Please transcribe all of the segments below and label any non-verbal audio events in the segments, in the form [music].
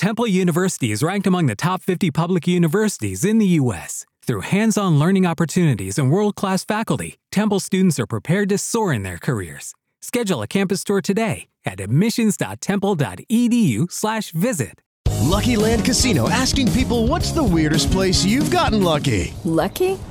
Temple University is ranked among the top 50 public universities in the U.S. Through hands on learning opportunities and world class faculty, Temple students are prepared to soar in their careers. Schedule a campus tour today at admissions.temple.edu/slash visit. Lucky Land Casino asking people what's the weirdest place you've gotten lucky? Lucky?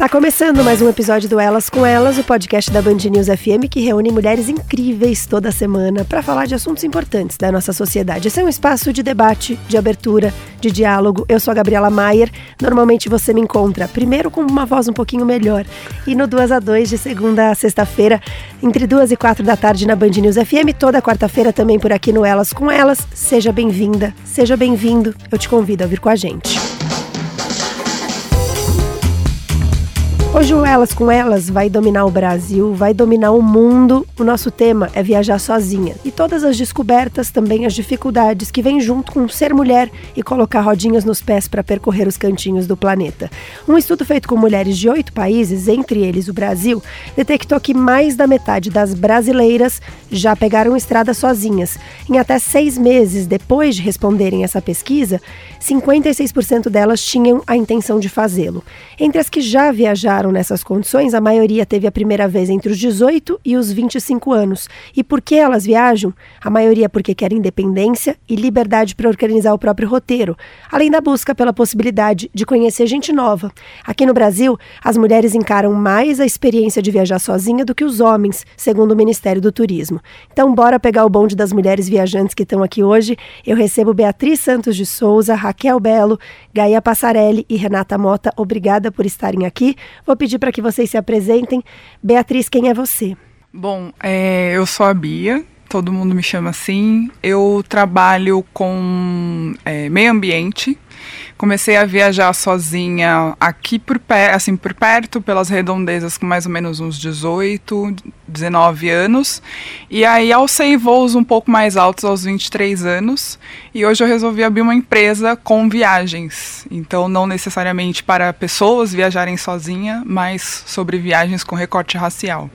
Tá começando mais um episódio do Elas com Elas, o podcast da Band News FM que reúne mulheres incríveis toda semana para falar de assuntos importantes da nossa sociedade. Esse é um espaço de debate, de abertura, de diálogo. Eu sou a Gabriela Maier. Normalmente você me encontra primeiro com uma voz um pouquinho melhor e no 2 a 2 de segunda a sexta-feira, entre 2 e 4 da tarde na Band News FM, toda quarta-feira também por aqui no Elas com Elas. Seja bem-vinda, seja bem-vindo. Eu te convido a vir com a gente. Hoje o Elas com Elas vai dominar o Brasil, vai dominar o mundo. O nosso tema é viajar sozinha. E todas as descobertas, também as dificuldades que vêm junto com ser mulher e colocar rodinhas nos pés para percorrer os cantinhos do planeta. Um estudo feito com mulheres de oito países, entre eles o Brasil, detectou que mais da metade das brasileiras já pegaram estrada sozinhas. Em até seis meses depois de responderem essa pesquisa, 56% delas tinham a intenção de fazê-lo. Entre as que já viajaram nessas condições, a maioria teve a primeira vez entre os 18 e os 25 anos. E por que elas viajam? A maioria porque quer independência e liberdade para organizar o próprio roteiro, além da busca pela possibilidade de conhecer gente nova. Aqui no Brasil, as mulheres encaram mais a experiência de viajar sozinha do que os homens, segundo o Ministério do Turismo. Então, bora pegar o bonde das mulheres viajantes que estão aqui hoje. Eu recebo Beatriz Santos de Souza, Raquel Belo, Gaia Passarelli e Renata Mota. Obrigada por estarem aqui. Vou pedir para que vocês se apresentem. Beatriz, quem é você? Bom, é, eu sou a Bia, todo mundo me chama assim. Eu trabalho com é, meio ambiente. Comecei a viajar sozinha aqui por, pé, assim, por perto, pelas redondezas, com mais ou menos uns 18, 19 anos. E aí alcei voos um pouco mais altos aos 23 anos. E hoje eu resolvi abrir uma empresa com viagens. Então, não necessariamente para pessoas viajarem sozinha, mas sobre viagens com recorte racial.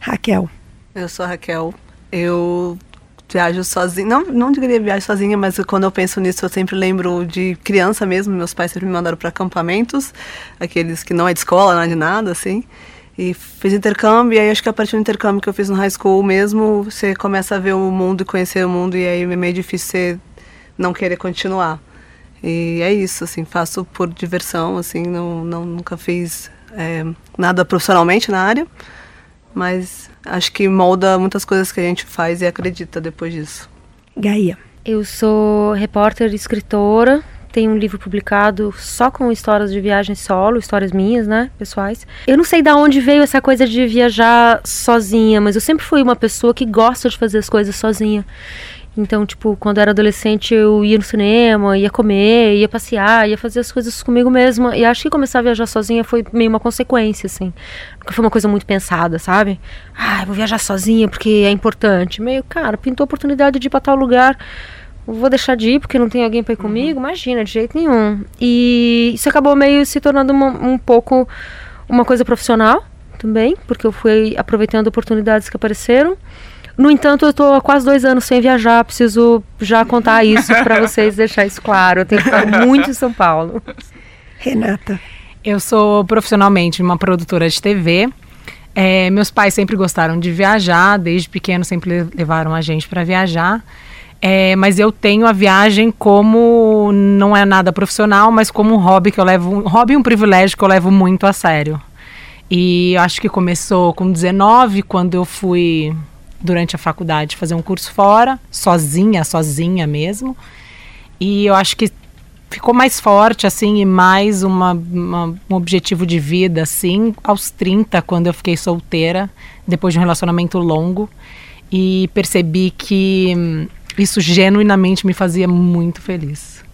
Raquel. Eu sou a Raquel. Eu viajo sozinha. Não, não diria viajo sozinha, mas quando eu penso nisso, eu sempre lembro de criança mesmo. Meus pais sempre me mandaram para acampamentos, aqueles que não é de escola, não é de nada, assim. E fiz intercâmbio, e aí acho que a partir do intercâmbio que eu fiz no high school mesmo, você começa a ver o mundo e conhecer o mundo, e aí é meio difícil você não querer continuar. E é isso, assim, faço por diversão, assim, não, não nunca fiz é, nada profissionalmente na área, mas acho que molda muitas coisas que a gente faz e acredita depois disso. Gaia. Eu sou repórter e escritora, tenho um livro publicado só com histórias de viagem solo, histórias minhas, né, pessoais. Eu não sei de onde veio essa coisa de viajar sozinha, mas eu sempre fui uma pessoa que gosta de fazer as coisas sozinha. Então, tipo, quando eu era adolescente, eu ia no cinema, ia comer, ia passear, ia fazer as coisas comigo mesma. E acho que começar a viajar sozinha foi meio uma consequência, assim. Nunca foi uma coisa muito pensada, sabe? Ah, vou viajar sozinha porque é importante. Meio, cara, pintou a oportunidade de ir pra tal lugar. Vou deixar de ir porque não tem alguém pra ir comigo? Imagina, de jeito nenhum. E isso acabou meio se tornando uma, um pouco uma coisa profissional também, porque eu fui aproveitando oportunidades que apareceram. No entanto, eu estou há quase dois anos sem viajar, preciso já contar isso para [laughs] vocês deixar isso claro. Eu tenho que estar muito em São Paulo. Renata. Eu sou profissionalmente uma produtora de TV. É, meus pais sempre gostaram de viajar, desde pequeno sempre levaram a gente para viajar. É, mas eu tenho a viagem como não é nada profissional, mas como um hobby que eu levo, um hobby e um privilégio que eu levo muito a sério. E acho que começou com 19, quando eu fui durante a faculdade fazer um curso fora, sozinha, sozinha mesmo. E eu acho que ficou mais forte, assim, e mais uma, uma, um objetivo de vida, assim, aos 30, quando eu fiquei solteira, depois de um relacionamento longo. E percebi que hum, isso genuinamente me fazia muito feliz.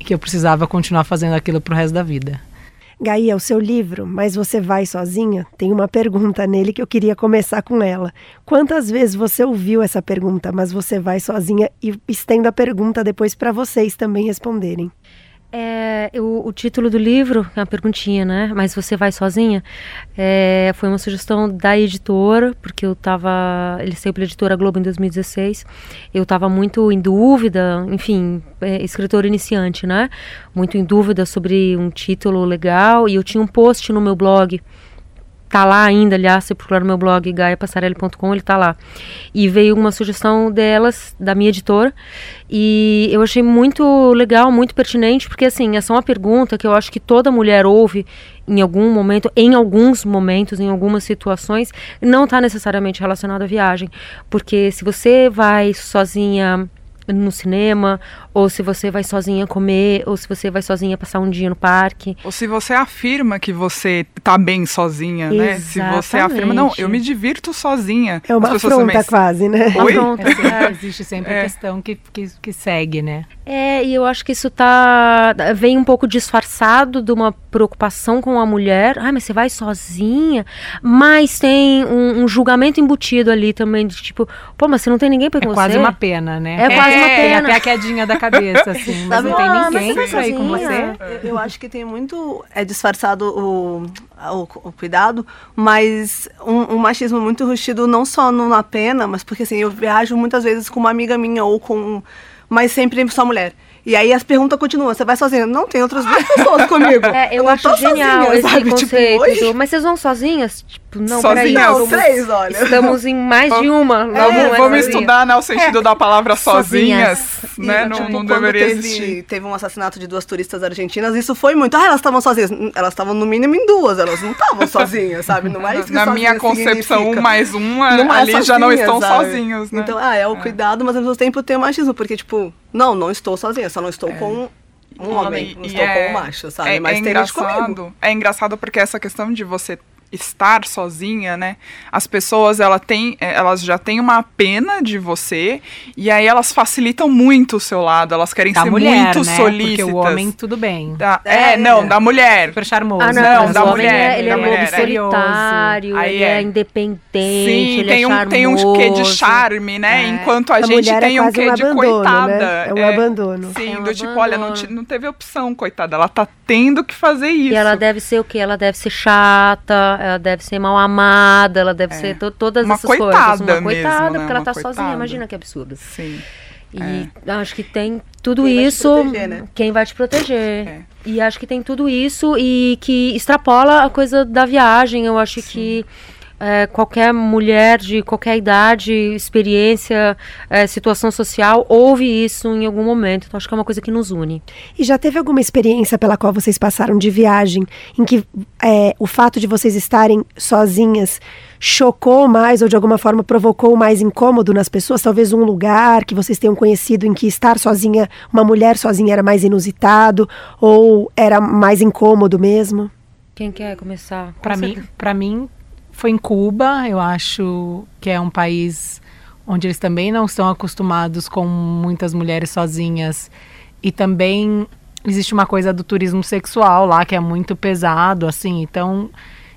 E que eu precisava continuar fazendo aquilo pro resto da vida. Gaia, o seu livro, Mas Você Vai Sozinha, tem uma pergunta nele que eu queria começar com ela. Quantas vezes você ouviu essa pergunta, Mas Você Vai Sozinha? E estendo a pergunta depois para vocês também responderem. É, o, título do livro, é uma perguntinha, né? Mas você vai sozinha? É, foi uma sugestão da editora, porque eu estava. Ele saiu pela editora Globo em 2016. Eu estava muito em dúvida, enfim, é, escritor iniciante, né? Muito em dúvida sobre um título legal. E eu tinha um post no meu blog tá lá ainda, aliás, se procurar no meu blog gaiapassarelli.com, ele tá lá. E veio uma sugestão delas, da minha editora, e eu achei muito legal, muito pertinente, porque assim, essa é uma pergunta que eu acho que toda mulher ouve em algum momento, em alguns momentos, em algumas situações, não está necessariamente relacionada à viagem, porque se você vai sozinha no cinema, ou se você vai sozinha comer, ou se você vai sozinha passar um dia no parque. Ou se você afirma que você tá bem sozinha, Exatamente. né? Se você afirma, não, eu me divirto sozinha. É uma afronta também... quase, né? Oi? Afronta, [laughs] é, existe sempre é. a questão que, que, que segue, né? É, e eu acho que isso tá vem um pouco disfarçado de uma preocupação com a mulher. Ah, mas você vai sozinha? Mas tem um, um julgamento embutido ali também, de tipo, pô, mas você não tem ninguém pra ir é com você? É quase uma pena, né? É, quase uma pena. Tem até a quedinha da cabeça, assim, [laughs] mas não tem ah, ninguém pra ir com você. Eu acho que tem muito, é disfarçado o, o, o cuidado, mas um, um, machismo muito rustido não só no, na pena, mas porque assim, eu viajo muitas vezes com uma amiga minha ou com mas sempre só mulher. E aí as perguntas continuam, você vai sozinha? Não, tem outras duas [laughs] pessoas comigo. É, eu, eu acho genial sozinha, esse sabe? Tipo, conceito. Tipo, mas vocês vão sozinhas? Tipo, não, sozinha, peraí. Três, olha. Estamos em mais de uma. É, vamos, vamos estudar né, o sentido é. da palavra sozinhas, sozinhas né? E, não, tipo, não deveria teve, existir. Teve um assassinato de duas turistas argentinas, isso foi muito. Ah, elas estavam sozinhas. Elas estavam no mínimo em duas, elas não estavam [laughs] sozinhas, sabe? Não é isso que Na minha concepção, significa. um mais um, não ali é já não estão sabe? sozinhos, né? Então, ah, é o é. cuidado, mas ao mesmo tempo tem o machismo, porque, tipo, não, não estou sozinha, só não estou é. com um homem, não estou é, com um macho, sabe? É, Mas é engraçado, é engraçado porque essa questão de você estar sozinha, né? As pessoas ela tem, é, elas já têm uma pena de você e aí elas facilitam muito o seu lado, elas querem da ser mulher, muito né? solícitas. Porque o homem tudo bem. Da, é, é, não, da mulher. Super charmoso. Ah, não, não da mulher. É, ele é lobo solitário, aí ele é, independente, Sim, tem é um tem um quê de charme, né? É. Enquanto a, a gente tem um quê um de abandono, coitada. Né? É um abandono. Sim, um do tipo, olha, não, não teve opção, coitada. Ela tá tendo que fazer isso. E ela deve ser o quê? Ela deve ser chata, ela deve ser mal amada, ela deve é. ser to todas uma essas coitada coisas. Uma coitada, mesmo, porque né? ela tá coitada. sozinha, imagina que absurdo. Sim. E é. acho que tem tudo quem isso. Vai proteger, né? Quem vai te proteger. É. E acho que tem tudo isso e que extrapola a coisa da viagem. Eu acho Sim. que é, qualquer mulher de qualquer idade, experiência, é, situação social, ouve isso em algum momento. Então acho que é uma coisa que nos une. E já teve alguma experiência pela qual vocês passaram de viagem em que é, o fato de vocês estarem sozinhas chocou mais ou de alguma forma provocou mais incômodo nas pessoas? Talvez um lugar que vocês tenham conhecido em que estar sozinha, uma mulher sozinha era mais inusitado ou era mais incômodo mesmo? Quem quer começar? Para mim, para mim foi em Cuba, eu acho que é um país onde eles também não estão acostumados com muitas mulheres sozinhas. E também existe uma coisa do turismo sexual lá que é muito pesado, assim, então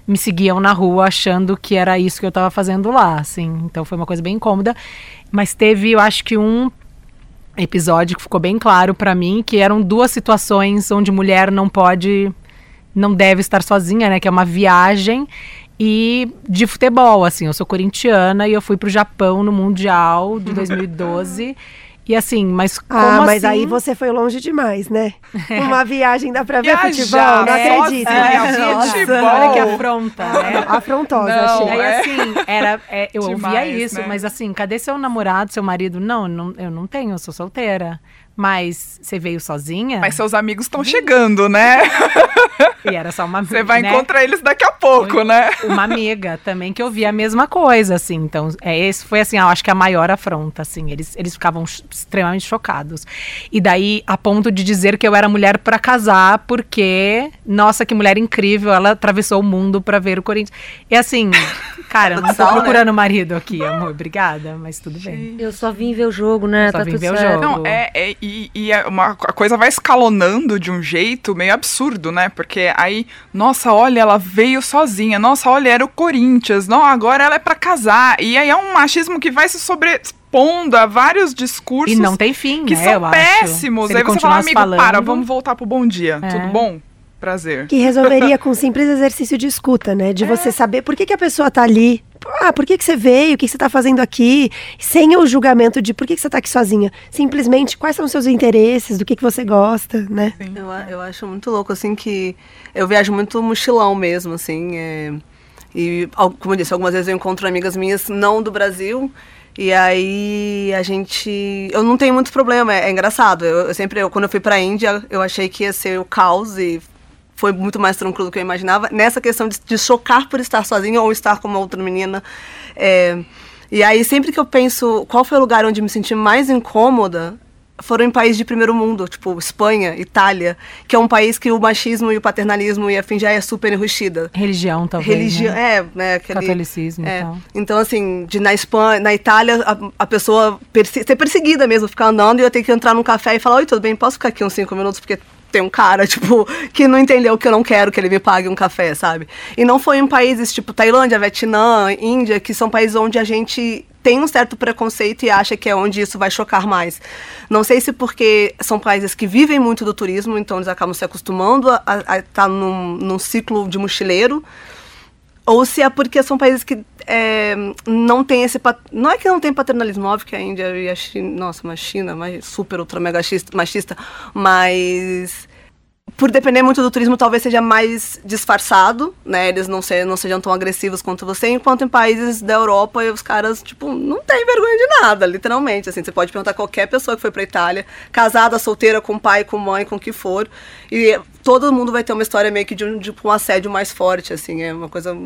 me seguiam na rua achando que era isso que eu estava fazendo lá, assim, então foi uma coisa bem incômoda, mas teve, eu acho que um episódio que ficou bem claro para mim que eram duas situações onde mulher não pode não deve estar sozinha, né, que é uma viagem e de futebol, assim, eu sou corintiana e eu fui pro Japão no Mundial de [laughs] 2012. E assim, mas como Ah, mas assim? aí você foi longe demais, né? [laughs] Uma viagem dá pra ver Viajar, futebol, não é, acredito. É, Nossa, futebol. Olha que afronta, né? [laughs] Afrontosa, não, achei. Aí assim, era, é, eu Demais, ouvia isso, né? mas assim, cadê seu namorado, seu marido? Não, não, eu não tenho, eu sou solteira. Mas você veio sozinha? Mas seus amigos estão chegando, né? [laughs] E era só uma Você vai né? encontrar eles daqui a pouco, Foi né? Uma amiga também que eu vi a mesma coisa, assim. Então, é, esse foi assim, eu acho que a maior afronta, assim. Eles, eles ficavam extremamente chocados. E daí, a ponto de dizer que eu era mulher pra casar, porque, nossa, que mulher incrível, ela atravessou o mundo pra ver o Corinthians. E assim, cara, eu não tô né? procurando marido aqui, amor. Obrigada, mas tudo bem. Eu só vim ver o jogo, né? Só tá vim tudo ver o certo. jogo. Não, é, é- e, e é uma, a coisa vai escalonando de um jeito meio absurdo, né? Porque aí, nossa, olha, ela veio sozinha. Nossa, olha, era o Corinthians. Não, agora ela é pra casar. E aí é um machismo que vai se sobrepondo a vários discursos E não tem fim, que né, são eu acho. péssimos. Aí você fala, amigo, falando- para, vamos voltar pro bom dia. É. Tudo bom? Prazer. Que resolveria com [laughs] um simples exercício de escuta, né? De você saber por que, que a pessoa tá ali. Ah, por que, que você veio? O que, que você tá fazendo aqui? Sem o julgamento de por que, que você tá aqui sozinha. Simplesmente quais são os seus interesses, do que, que você gosta, né? Eu, a- eu acho muito louco, assim, que eu viajo muito mochilão mesmo, assim. é, e, como eu disse, algumas vezes eu encontro amigas minhas não do Brasil. E aí a gente. Eu não tenho muito problema, é, é engraçado. Eu, eu sempre, eu, quando eu fui pra Índia, eu achei que ia ser o caos e foi muito mais tranquilo do que eu imaginava. Nessa questão de, de chocar por estar sozinha ou estar com uma outra menina. é, e aí, sempre que eu penso qual foi o lugar onde me senti mais incômoda, foram em países de primeiro mundo, tipo Espanha, Itália, que é um país que o machismo e o paternalismo e afim já é super enrustida. Religião, talvez. Religião, né? é, né, aquele, Catolicismo é. e tal. Então, assim, de na Espanha, na Itália, a, a pessoa perse ser perseguida mesmo, ficar andando e eu ter que entrar num café e falar, oi, tudo bem, posso ficar aqui uns cinco minutos, porque tem um cara, [laughs] tipo, que não entendeu que eu não quero que ele me pague um café, sabe? E não foi em países tipo Tailândia, Vietnã, Índia, que são países onde a gente tem um certo preconceito e acha que é onde isso vai chocar mais. Não sei se porque são países que vivem muito do turismo, então eles acabam se acostumando a estar num, num ciclo de mochileiro, ou se é porque são países que é, não tem esse pat- não é que não tem paternalismo óbvio que a Índia e a China nossa mas China mas super ultra mega machista, mas por depender muito do turismo talvez seja mais disfarçado né? Eles não, se, não sejam tão agressivos quanto você enquanto em países da Europa os caras tipo não tem vergonha de nada literalmente assim. Você pode perguntar qualquer pessoa que foi para Itália casada solteira com pai com mãe com o que for e todo mundo vai ter uma história meio que de um, de um assédio mais forte assim é uma coisa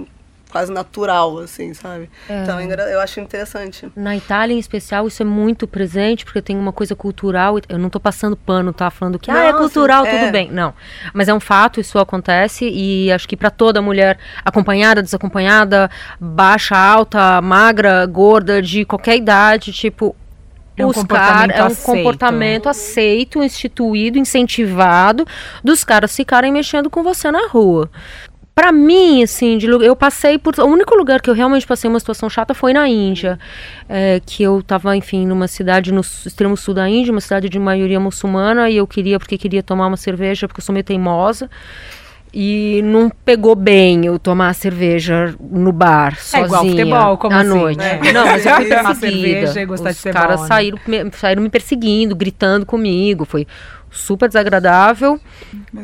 quase natural, assim, sabe? É. Então, eu acho interessante. Na Itália, em especial, isso é muito presente, porque tem uma coisa cultural. Eu não tô passando pano, tá? Falando que ah, é Não, cultural, sim, tudo é. bem. Não. Mas é um fato, isso acontece. E acho que para toda mulher, acompanhada, desacompanhada, baixa, alta, magra, gorda, de qualquer idade, tipo. É um os é um aceito. comportamento aceito, instituído, incentivado dos caras ficarem mexendo com você na rua. Pra mim, assim, de eu passei por. O único lugar que eu realmente passei uma situação chata foi na Índia. É, que eu tava, enfim, numa cidade no extremo sul da Índia, uma cidade de maioria muçulmana, e eu queria, porque queria tomar uma cerveja, porque eu sou meio teimosa. E não pegou bem eu tomar cerveja no bar, É sozinha, igual futebol, como à assim, noite. né? Não, mas [laughs] eu fui perseguida. cerveja e gostar de Os caras né? saíram, me, saíram me perseguindo, gritando comigo. Foi super desagradável,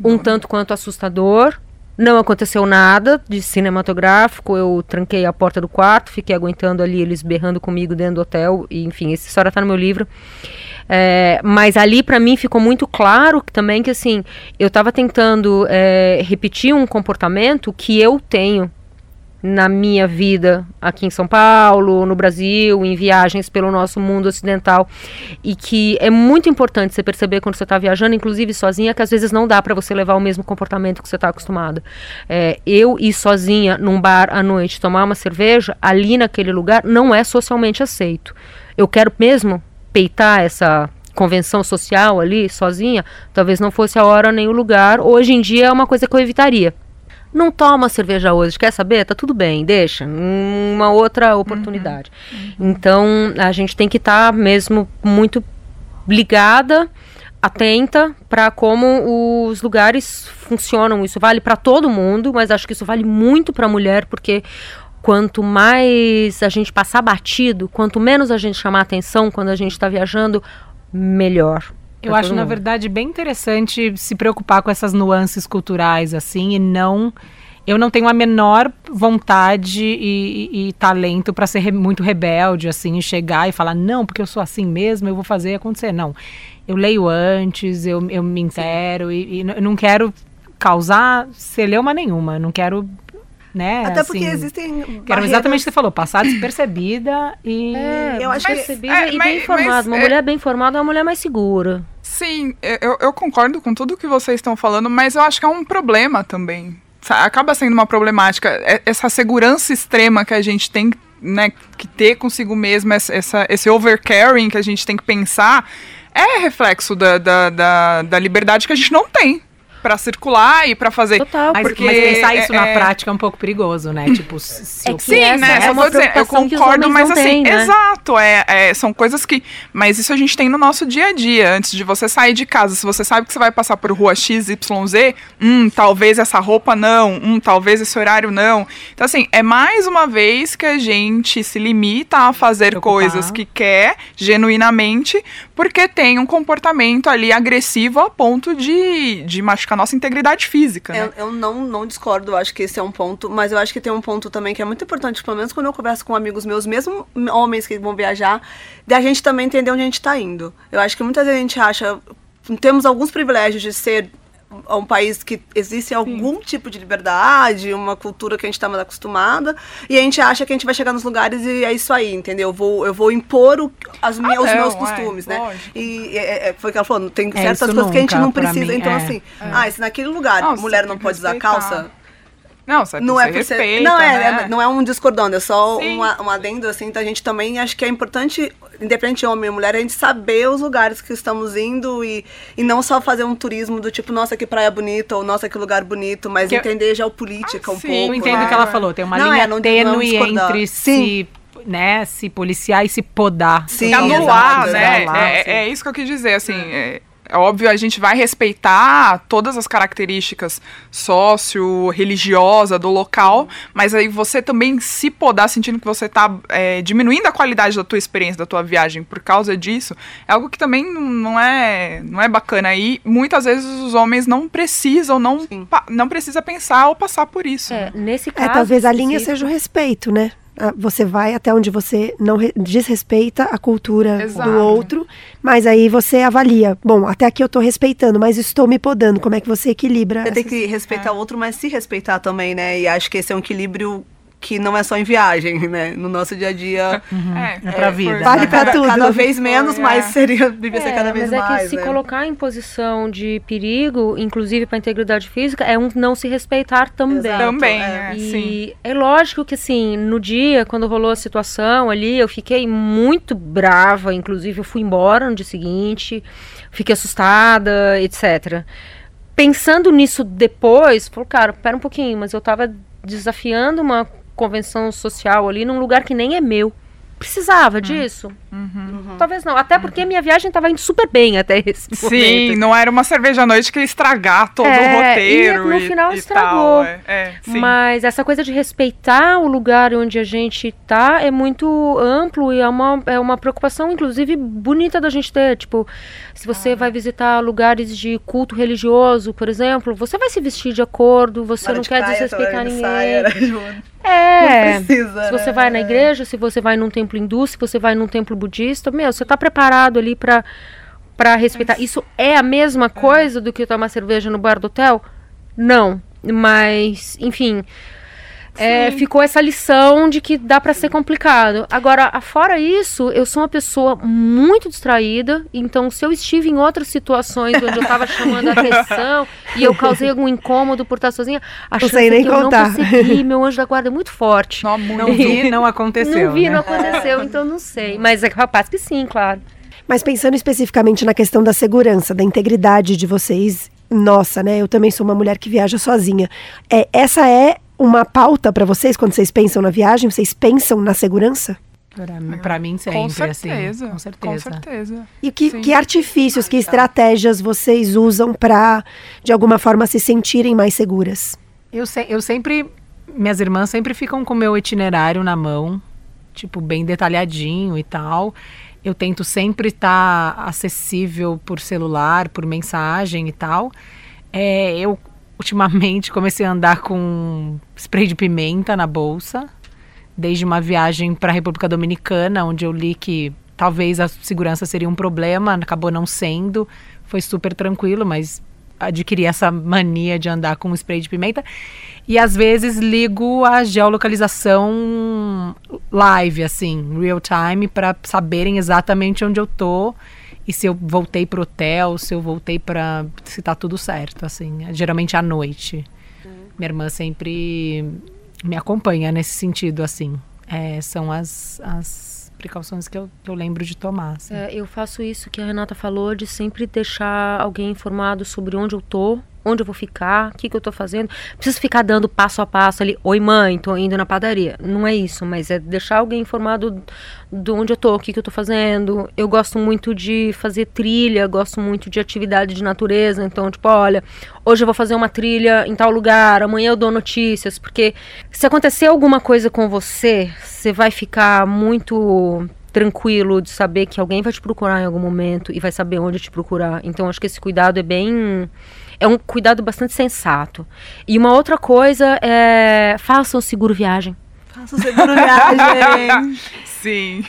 um tanto quanto assustador. Não aconteceu nada de cinematográfico. Eu tranquei a porta do quarto, fiquei aguentando ali eles berrando comigo dentro do hotel. E, enfim, essa história tá no meu livro. É, mas ali para mim ficou muito claro também que assim eu estava tentando é, repetir um comportamento que eu tenho na minha vida aqui em São Paulo, no Brasil, em viagens pelo nosso mundo ocidental e que é muito importante você perceber quando você está viajando, inclusive sozinha, que às vezes não dá para você levar o mesmo comportamento que você está acostumado. É, eu ir sozinha num bar à noite tomar uma cerveja ali naquele lugar não é socialmente aceito. Eu quero mesmo peitar essa convenção social ali sozinha, talvez não fosse a hora nem o lugar. Hoje em dia é uma coisa que eu evitaria. Não toma cerveja hoje, quer saber? Tá tudo bem, deixa. Uma outra oportunidade. Então, a gente tem que estar mesmo muito ligada, atenta para como os lugares funcionam. Isso vale para todo mundo, mas acho que isso vale muito para a mulher, porque quanto mais a gente passar batido, quanto menos a gente chamar atenção quando a gente está viajando, melhor. Eu acho, na verdade, bem interessante se preocupar com essas nuances culturais, assim, e não eu não tenho a menor vontade e, e, e talento para ser re, muito rebelde, assim, e chegar e falar, não, porque eu sou assim mesmo, eu vou fazer acontecer. Não. Eu leio antes, eu, eu me intero e, e não quero causar celeuma nenhuma. Não quero né? Até porque assim, existem. Quero barreiras- exatamente o que você falou, passar despercebida e. [laughs] É, Eu acho que- percebida é, e mas- bem informada. mas, Uma é- mulher bem informada é uma mulher mais segura. Sim, eu, eu concordo com tudo que vocês estão falando, mas eu acho que é um problema também. Acaba sendo uma problemática. É- Essa segurança extrema que a gente tem né, que ter consigo mesmo, essa, essa- esse overcaring que a gente tem que pensar, é reflexo da, da, da, da liberdade que a gente não tem para circular e para fazer. Total, Mas, porque mas pensar isso é- na é- prática é um pouco perigoso, né? Tipo, se se É eu- que Sim, essa né? é só uma vou dizer, eu concordo, mas assim, né? exato, é, é, são coisas que. Mas isso a gente tem no nosso dia a dia. Antes de você sair de casa, se você sabe que você vai passar por rua XYZ, hum, talvez essa roupa não, hum, talvez esse horário não. Então, assim, é mais uma vez que a gente se limita a fazer Preocupar. coisas que quer genuinamente, porque tem um comportamento ali agressivo a ponto de, de machucar nossa integridade física. Né? Eu, eu não, não discordo, acho que esse é um ponto, mas eu acho que tem um ponto também que é muito importante, pelo menos quando eu converso com amigos meus, mesmo homens que vão viajar, da gente também entender onde a gente está indo. Eu acho que muitas vezes a gente acha, temos alguns privilégios de ser um país que existe algum tipo de liberdade, uma cultura que a gente está mais acostumada, e a gente acha que a gente vai chegar nos lugares e é isso aí, entendeu? Eu vou, eu vou impor o- as minhas, os não, meus é, costumes, né? lógico. E é, é, foi o que ela falou, tem É, certas coisas que a gente nunca, não precisa. mim, então, é. assim, ah, se naquele lugar Não, mulher não pode usar respeitar. calça, Não, você, não é ser. respeita, Não é, né? é- não é um discordando, é só uma, um adendo, assim, então a gente também acho que é importante, independente de homem ou mulher, a gente saber os lugares que estamos indo e, e não só fazer um turismo do tipo, nossa, que praia bonita, ou nossa, que lugar bonito, mas Que eu- entender geopolítica Ah, um sim, pouco. Eu entendo o né? que ela falou, tem uma Não, linha é, não- tênue entre Sim. se, né, se policiar e se podar. Sim, Se anular, exato, né? exato. É, é isso que eu quis dizer, assim. É, é óbvio, a gente vai respeitar todas as características sócio-religiosa do local, mas aí você também se podar sentindo que você está diminuindo a qualidade da tua experiência, da tua viagem por causa disso, é algo que também não- é, não é bacana. E muitas vezes os homens não precisam, não, pa- não precisa pensar ou passar por isso. É, né? nesse É, caso. talvez a linha seja o respeito, né? Você vai até onde você não re- desrespeita a cultura Exato. do outro, mas aí você avalia. Bom, até aqui eu tô respeitando, mas estou me podando. Como é que você equilibra? Você tem essas- que respeitar o outro, mas se respeitar também, né? E acho que esse é um equilíbrio que não é só em viagem, né? No nosso dia a dia. É pra vida. foi- Vale pra tudo. cada vez menos, Foi, mas é. seria, devia ser É, cada vez mas é mais. que se né? colocar em posição de perigo, inclusive para a integridade física, é um não se respeitar também. Exato. Também, é. é, sim. E é lógico que assim, no dia, quando rolou a situação ali, eu fiquei muito brava, inclusive eu fui embora no dia seguinte, fiquei assustada, etc. Pensando nisso depois, falou, cara, pera um pouquinho, mas eu tava desafiando uma convenção social ali num lugar que nem é meu. Precisava disso? Talvez não. Até porque minha viagem tava indo super bem até esse Sim, momento. não era uma cerveja à noite que ia estragar todo É, o roteiro. e no e, final e estragou. Tal, é, é, sim. Mas essa coisa de respeitar o lugar onde a gente tá é muito amplo e é uma, é uma preocupação, inclusive, bonita da gente ter. Tipo, se você vai visitar lugares de culto religioso, por exemplo, você vai se vestir de acordo, você Hora não quer praia, desrespeitar ninguém. saia, né, Joana? [laughs] É. Não precisa, Se você né? vai na igreja, se você vai num templo hindu, se você vai num templo budista, meu, você tá preparado ali pra, pra respeitar. Isso é a mesma coisa do que tomar cerveja no bar do hotel? Não. Mas, enfim. É, ficou essa lição de que dá pra ser complicado. Agora, a- fora isso, eu sou uma pessoa muito distraída. Então, se eu estive em outras situações onde eu tava chamando a atenção [laughs] e eu causei algum incômodo por estar sozinha, a chance é que eu não contar. consegui. [laughs] Meu anjo da guarda é muito forte. Não. Não vi, não aconteceu. Não vi, né? não aconteceu, então não sei. Mas é capaz que sim, claro. Mas pensando especificamente na questão da segurança, da integridade de vocês, nossa, né? Eu também sou uma mulher que viaja sozinha. É, essa é uma pauta pra vocês quando vocês pensam na viagem? Vocês pensam na segurança? Mim- pra mim sempre, com certeza, assim. Com certeza. Com certeza. E que, Sim. que artifícios, que estratégias vocês usam pra, de alguma forma, se sentirem mais seguras? Eu, se- eu sempre. Minhas irmãs sempre ficam com o meu itinerário na mão, tipo, bem detalhadinho e tal. Eu tento sempre estar acessível por celular, por mensagem e tal. É, eu ultimamente comecei a andar com spray de pimenta na bolsa, desde uma viagem para a República Dominicana, onde eu li que talvez a segurança seria um problema, acabou não sendo. Foi super tranquilo, mas adquiri essa mania de andar com spray de pimenta. E às vezes ligo a geolocalização live, assim, real time, para saberem exatamente onde eu tô e se eu voltei pro hotel, se eu voltei para se tá tudo certo, assim, geralmente à noite. Uhum. Minha irmã sempre me acompanha nesse sentido, assim. É, são as, as precauções que eu, que eu lembro de tomar. Assim. É, eu faço isso que a Renata falou, de sempre deixar alguém informado sobre onde eu tô, onde eu vou ficar, o que, que eu tô fazendo. Preciso ficar dando passo a passo ali, oi mãe, tô indo na padaria. Não é isso, mas é deixar alguém informado de onde eu tô, o que, que eu tô fazendo. Eu gosto muito de fazer trilha, gosto muito de atividade de natureza. Então, tipo, olha, hoje eu vou fazer uma trilha em tal lugar, amanhã eu dou notícias, porque se acontecer alguma coisa com você, você vai ficar muito tranquilo de saber que alguém vai te procurar em algum momento e vai saber onde te procurar. Então acho que esse cuidado é bem é um cuidado bastante sensato. E uma outra coisa é façam seguro viagem. Façam seguro viagem. Sim.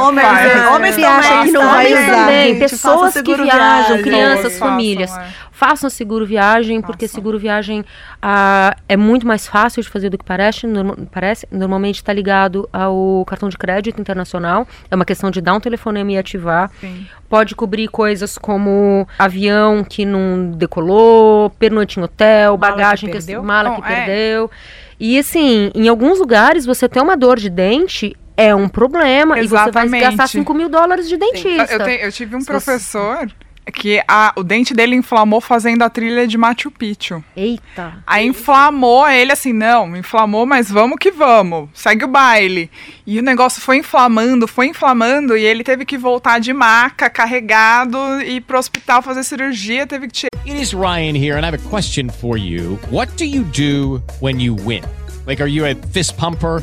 Homens, é, homens que acham que não vai usar. também, pessoas que viajam, viagem. crianças, famílias. Façam, é. façam seguro viagem, façam. porque seguro viagem ah, é muito mais fácil de fazer do que parece. Norm parece. Normalmente está ligado ao cartão de crédito internacional. É uma questão de dar um telefonema e ativar. Sim. Pode cobrir coisas como avião que não decolou, pernoite em hotel, mala bagagem que, perdeu. que mala Bom, que é. perdeu. E assim, em alguns lugares você tem uma dor de dente, é um problema Exatamente. e você vai gastar 5 mil dólares de dentista. Eu, eu, tive um Se professor você... que a, o dente dele inflamou fazendo a trilha de Machu Picchu. Eita. Aí inflamou ele assim, não, inflamou, mas vamos que vamos, segue o baile. E o negócio foi inflamando, foi inflamando, e ele teve que voltar de maca, carregado, e ir pro hospital fazer cirurgia, teve que tirar. It is Ryan here, and I have a question for you. What do you do when you win? Like, are you a fist pumper?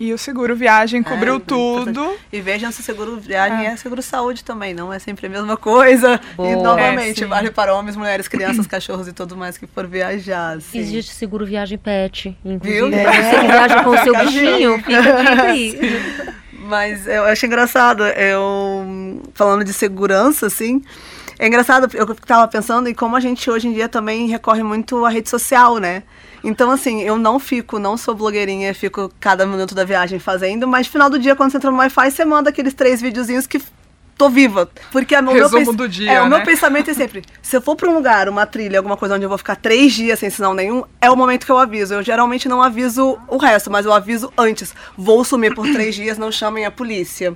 E o seguro viagem cobriu é, tudo. E vejam se seguro viagem é. é. seguro saúde também, não é sempre a mesma coisa. Boa. E novamente, é, vale para homens, mulheres, crianças, cachorros e tudo mais que for viajar. Assim. Existe seguro viagem pet, inclusive. Viu? É. Você viaja com o seu [laughs] bichinho, fica aí. [laughs] Mas eu acho engraçado, eu falando de segurança, assim, é engraçado, eu estava pensando em como a gente hoje em dia também recorre muito à rede social, né? Então, assim, eu não fico, não sou blogueirinha, fico cada minuto da viagem fazendo, mas no final do dia, quando você entra no Wi-Fi, você manda aqueles três videozinhos que tô viva. Porque é o meu do dia, é, né? o meu pensamento é sempre, [laughs] se eu for para um lugar, uma trilha, alguma coisa onde eu vou ficar três dias sem sinal nenhum, é o momento que eu aviso. Eu geralmente não aviso o resto, mas eu aviso antes. Vou sumir por três dias, não chamem a polícia.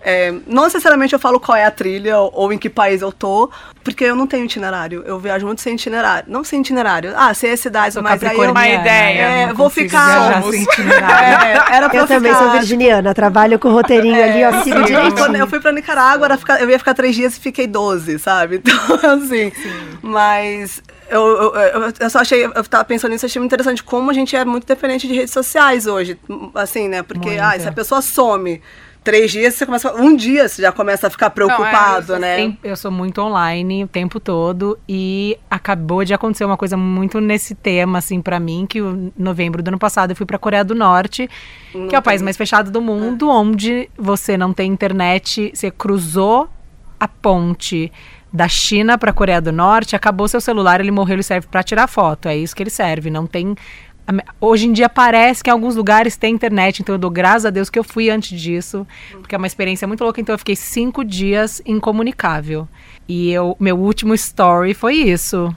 É, não necessariamente eu falo qual é a trilha ou, ou, em que país eu tô, porque eu não tenho itinerário. Eu viajo muito sem itinerário. Não sem itinerário. Ah, sei as cidades, sou mas aí eu... uma ideia. É, vou ficar... Sem itinerário. [laughs] É, era pra eu também sou virginiana, trabalho com o roteirinho é, ali, ó, sigo direitinho. Quando eu fui pra Nicarágua, era ficar, eu ia ficar três dias e fiquei doze, sabe? [laughs] Então, assim, Sim. mas... Eu, eu, eu, eu, só achei, eu tava pensando nisso, achei muito interessante como a gente é muito dependente de redes sociais hoje, assim, né? Porque, ah, se a pessoa some, três dias, você começa. Um dia você já começa a ficar preocupado, Não, é, né? Eu sou muito online o tempo todo e acabou de acontecer uma coisa muito nesse tema, assim, para mim, que em novembro do ano passado eu fui pra Coreia do Norte, não que é o país mais fechado do mundo, é. onde você não tem internet, você cruzou a ponte da China para a Coreia do Norte, acabou seu celular, ele morreu, ele serve para tirar foto. É isso que ele serve. Não tem hoje em dia parece que em alguns lugares tem internet, então eu dou graças a Deus que eu fui antes disso, porque é uma experiência muito louca. Então eu fiquei cinco dias incomunicável. E eu, meu último story foi isso.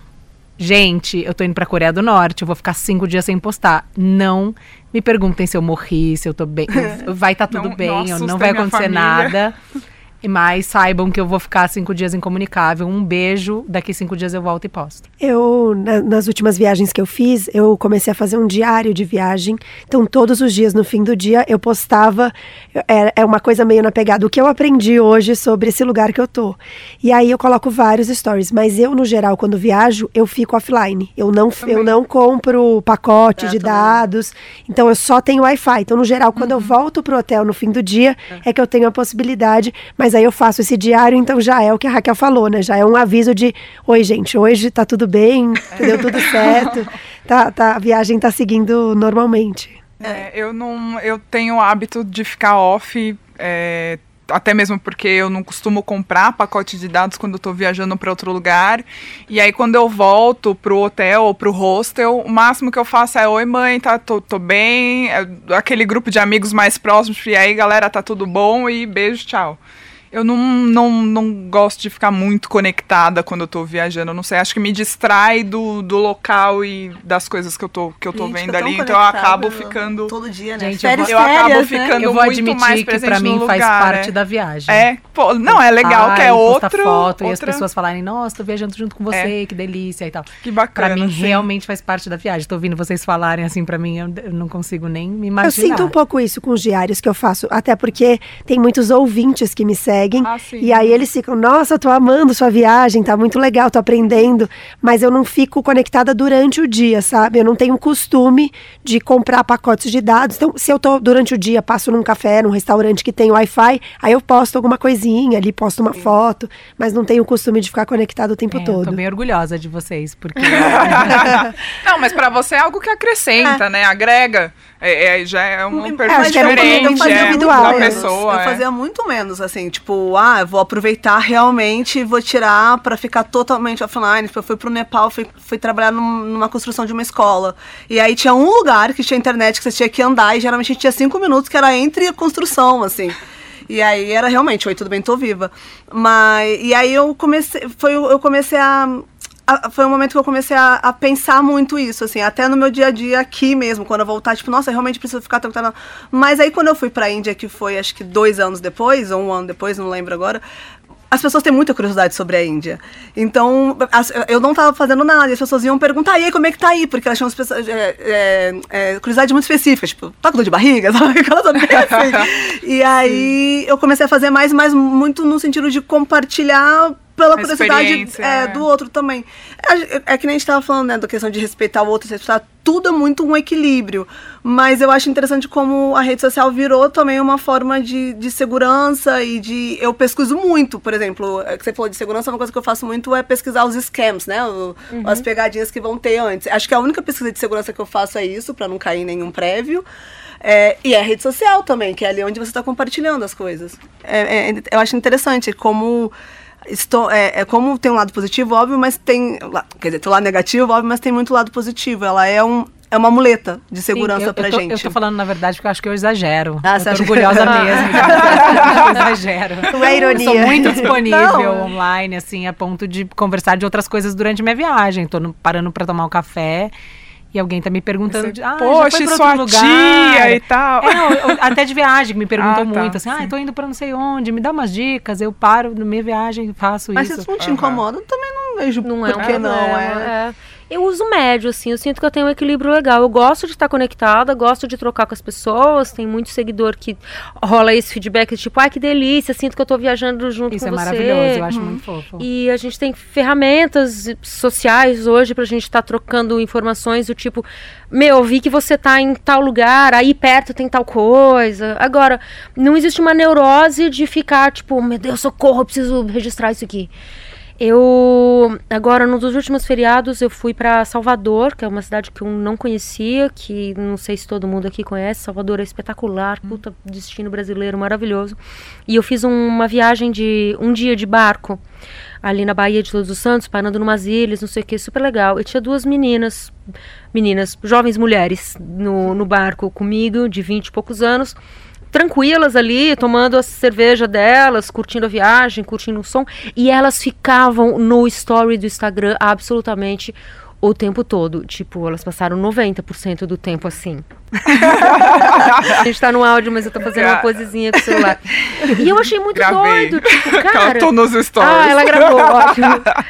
Gente, eu tô indo pra Coreia do Norte, eu vou ficar cinco dias sem postar. Não me perguntem se eu morri, se eu tô bem. [laughs] Vai estar tudo Não- bem, não não vai acontecer nada. [laughs] E Mas saibam que eu vou ficar cinco dias incomunicável. Um beijo, daqui cinco dias eu volto e posto. Eu, na- nas últimas viagens que eu fiz, eu comecei a fazer um diário de viagem. Então, todos os dias, no fim do dia, eu postava. É, é uma coisa meio na pegada. O que eu aprendi hoje sobre esse lugar que eu tô. E aí eu coloco vários stories. Mas eu, no geral, quando viajo, eu fico offline. Eu não, eu não compro pacote de dados. Então, eu só tenho Wi-Fi. Então, no geral, quando eu volto pro hotel no fim do dia, é que eu tenho a possibilidade. Mas aí eu faço esse diário, então já é o que a Raquel falou, né? Já é um aviso de: oi, gente, hoje tá tudo bem, deu tudo [laughs] certo, tá, tá, a viagem tá seguindo normalmente. É, eu não, eu tenho o hábito de ficar off, é, até mesmo porque eu não costumo comprar pacote de dados quando eu tô viajando para outro lugar. E aí quando eu volto pro hotel ou pro hostel, o máximo que eu faço é oi mãe, tá, tô, tô bem, é, aquele grupo de amigos mais próximos, e aí galera, tá tudo bom e beijo, tchau. Eu não, não, não gosto de ficar muito conectada quando eu tô viajando. Eu não sei, acho que me distrai do, do local e das coisas que eu tô, que eu tô Gente, vendo ali. Então eu acabo ficando. Todo dia, né? Gente, eu Férias, eu acabo férias, né? ficando Eu vou muito admitir mais que presente pra mim no faz lugar, parte é. da viagem. É, pô, não, é legal, que é Ai, outro. foto e as outra- pessoas falarem, nossa, tô viajando junto com você, que delícia e tal. Que bacana. Pra mim, sim. realmente faz parte da viagem. Tô ouvindo vocês falarem assim pra mim, eu, eu não consigo nem me imaginar. Eu sinto um pouco isso com os diários que eu faço, até porque tem muitos ouvintes que me seguem. Ah, sim. e aí eles ficam, nossa, tô amando sua viagem, tá muito legal, tô aprendendo. Mas eu não fico conectada durante o dia, sabe? Eu não tenho costume de comprar pacotes de dados. Então, se eu tô durante o dia, passo num café, num restaurante que tem Wi-Fi, aí eu posto alguma coisinha ali, posto uma foto, mas não tenho o costume de ficar conectado o tempo É, eu todo. tô bem orgulhosa de vocês, porque [laughs] [laughs] Não, mas pra você é algo que acrescenta, né? Agrega. É, é, já é um perfil um diferente eu fazia é, individual, pessoa. Eu é. fazia muito menos, assim, tipo, ah, eu vou aproveitar realmente e vou tirar pra ficar totalmente offline. Tipo, eu fui pro Nepal, fui, fui trabalhar num- numa construção de uma escola. E aí tinha um lugar que tinha internet que você tinha que andar e geralmente tinha cinco minutos que era entre a construção, assim. E aí era realmente, oi, tudo bem, tô viva. Mas, e aí eu comecei, foi, eu comecei a, a- foi um momento que eu comecei a, a pensar muito isso, assim, até no meu dia a dia aqui mesmo, quando eu voltar, tipo, nossa, eu realmente preciso ficar tranquila. Mas aí quando eu fui pra Índia, que foi acho que dois anos depois, ou um ano depois, não lembro agora, as pessoas têm muita curiosidade sobre a Índia. Então, as- eu não tava fazendo nada, e as pessoas iam perguntar, e aí, como é que tá aí? Porque elas tinham é, é, é, curiosidade muito específica, tipo, tá com dor de barriga? [laughs] Sabe? Assim. [laughs] E aí, eu comecei a fazer mais, mas muito no sentido de compartilhar pela A curiosidade é, é. do outro também. É, é que nem a gente tava falando, né, da questão de respeitar o outro, respeitar tudo é muito um equilíbrio. Mas eu acho interessante como a rede social virou também uma forma de, de segurança e de. Eu pesquiso muito, por exemplo, é que você falou de segurança, uma coisa que eu faço muito é pesquisar os scams, né? o- Uhum. As pegadinhas que vão ter antes. Acho que a única pesquisa de segurança que eu faço é isso, para não cair em nenhum prévio. É, e é a rede social também, que é ali onde você está compartilhando as coisas. É- é- eu acho interessante como. Estou, é, é como tem um lado positivo, óbvio, mas tem. Quer dizer, tem um lado negativo, óbvio, mas tem muito lado positivo. Ela é, um, é uma muleta de segurança Sim, eu, pra eu tô, gente. Eu tô falando, na verdade, porque eu acho que eu exagero. Ah, eu tô acha que- orgulhosa [laughs] mesmo. eu exagero. [laughs] Não é ironia. Eu sou muito disponível Não. online, assim, a ponto de conversar de outras coisas durante minha viagem. Tô no- parando pra tomar um café. E alguém tá me perguntando, Você, de, ah, "Poxa, já foi pra sua outro lugar? tia e tal. É, até de viagem, me perguntam [laughs] Ah, tá, muito, assim, ah, tô indo pra não sei onde, me dá umas dicas, eu paro na minha viagem, faço Mas se isso. isso não te incomoda, eu também não vejo Não é por um que não. É. é. Eu uso médio, assim, eu sinto que eu tenho um equilíbrio legal. Eu gosto de estar conectada, gosto de trocar com as pessoas. Tem muito seguidor que rola esse feedback, tipo, ai que delícia, sinto que eu tô viajando junto Isso com é você. maravilhoso, eu acho muito fofo. E a gente tem ferramentas sociais hoje pra gente estar trocando informações do tipo, meu, vi que você tá em tal lugar, aí perto tem tal coisa. Agora, não existe uma neurose de ficar tipo, meu Deus, socorro, eu preciso registrar isso aqui. Eu agora nos dos últimos feriados eu fui para Salvador, que é uma cidade que eu não conhecia, que não sei se todo mundo aqui conhece. Salvador é espetacular, puta destino brasileiro maravilhoso. E eu fiz uma viagem de um dia de barco ali na Baía de Todos os Santos, parando numas ilhas, não sei o que, super legal. E tinha duas meninas, meninas, jovens mulheres no, no barco comigo, de 20 e poucos anos tranquilas ali, tomando a cerveja delas, curtindo a viagem, curtindo o som, e elas ficavam no story do Instagram absolutamente o tempo todo. Tipo, elas passaram 90% do tempo assim. [laughs] a gente tá no áudio, mas eu tô fazendo uma posezinha com o celular. E eu achei muito Gravei. doido, tipo, [laughs] cara. Ela tô nos stories. Ah, ela gravou, [laughs] ótimo.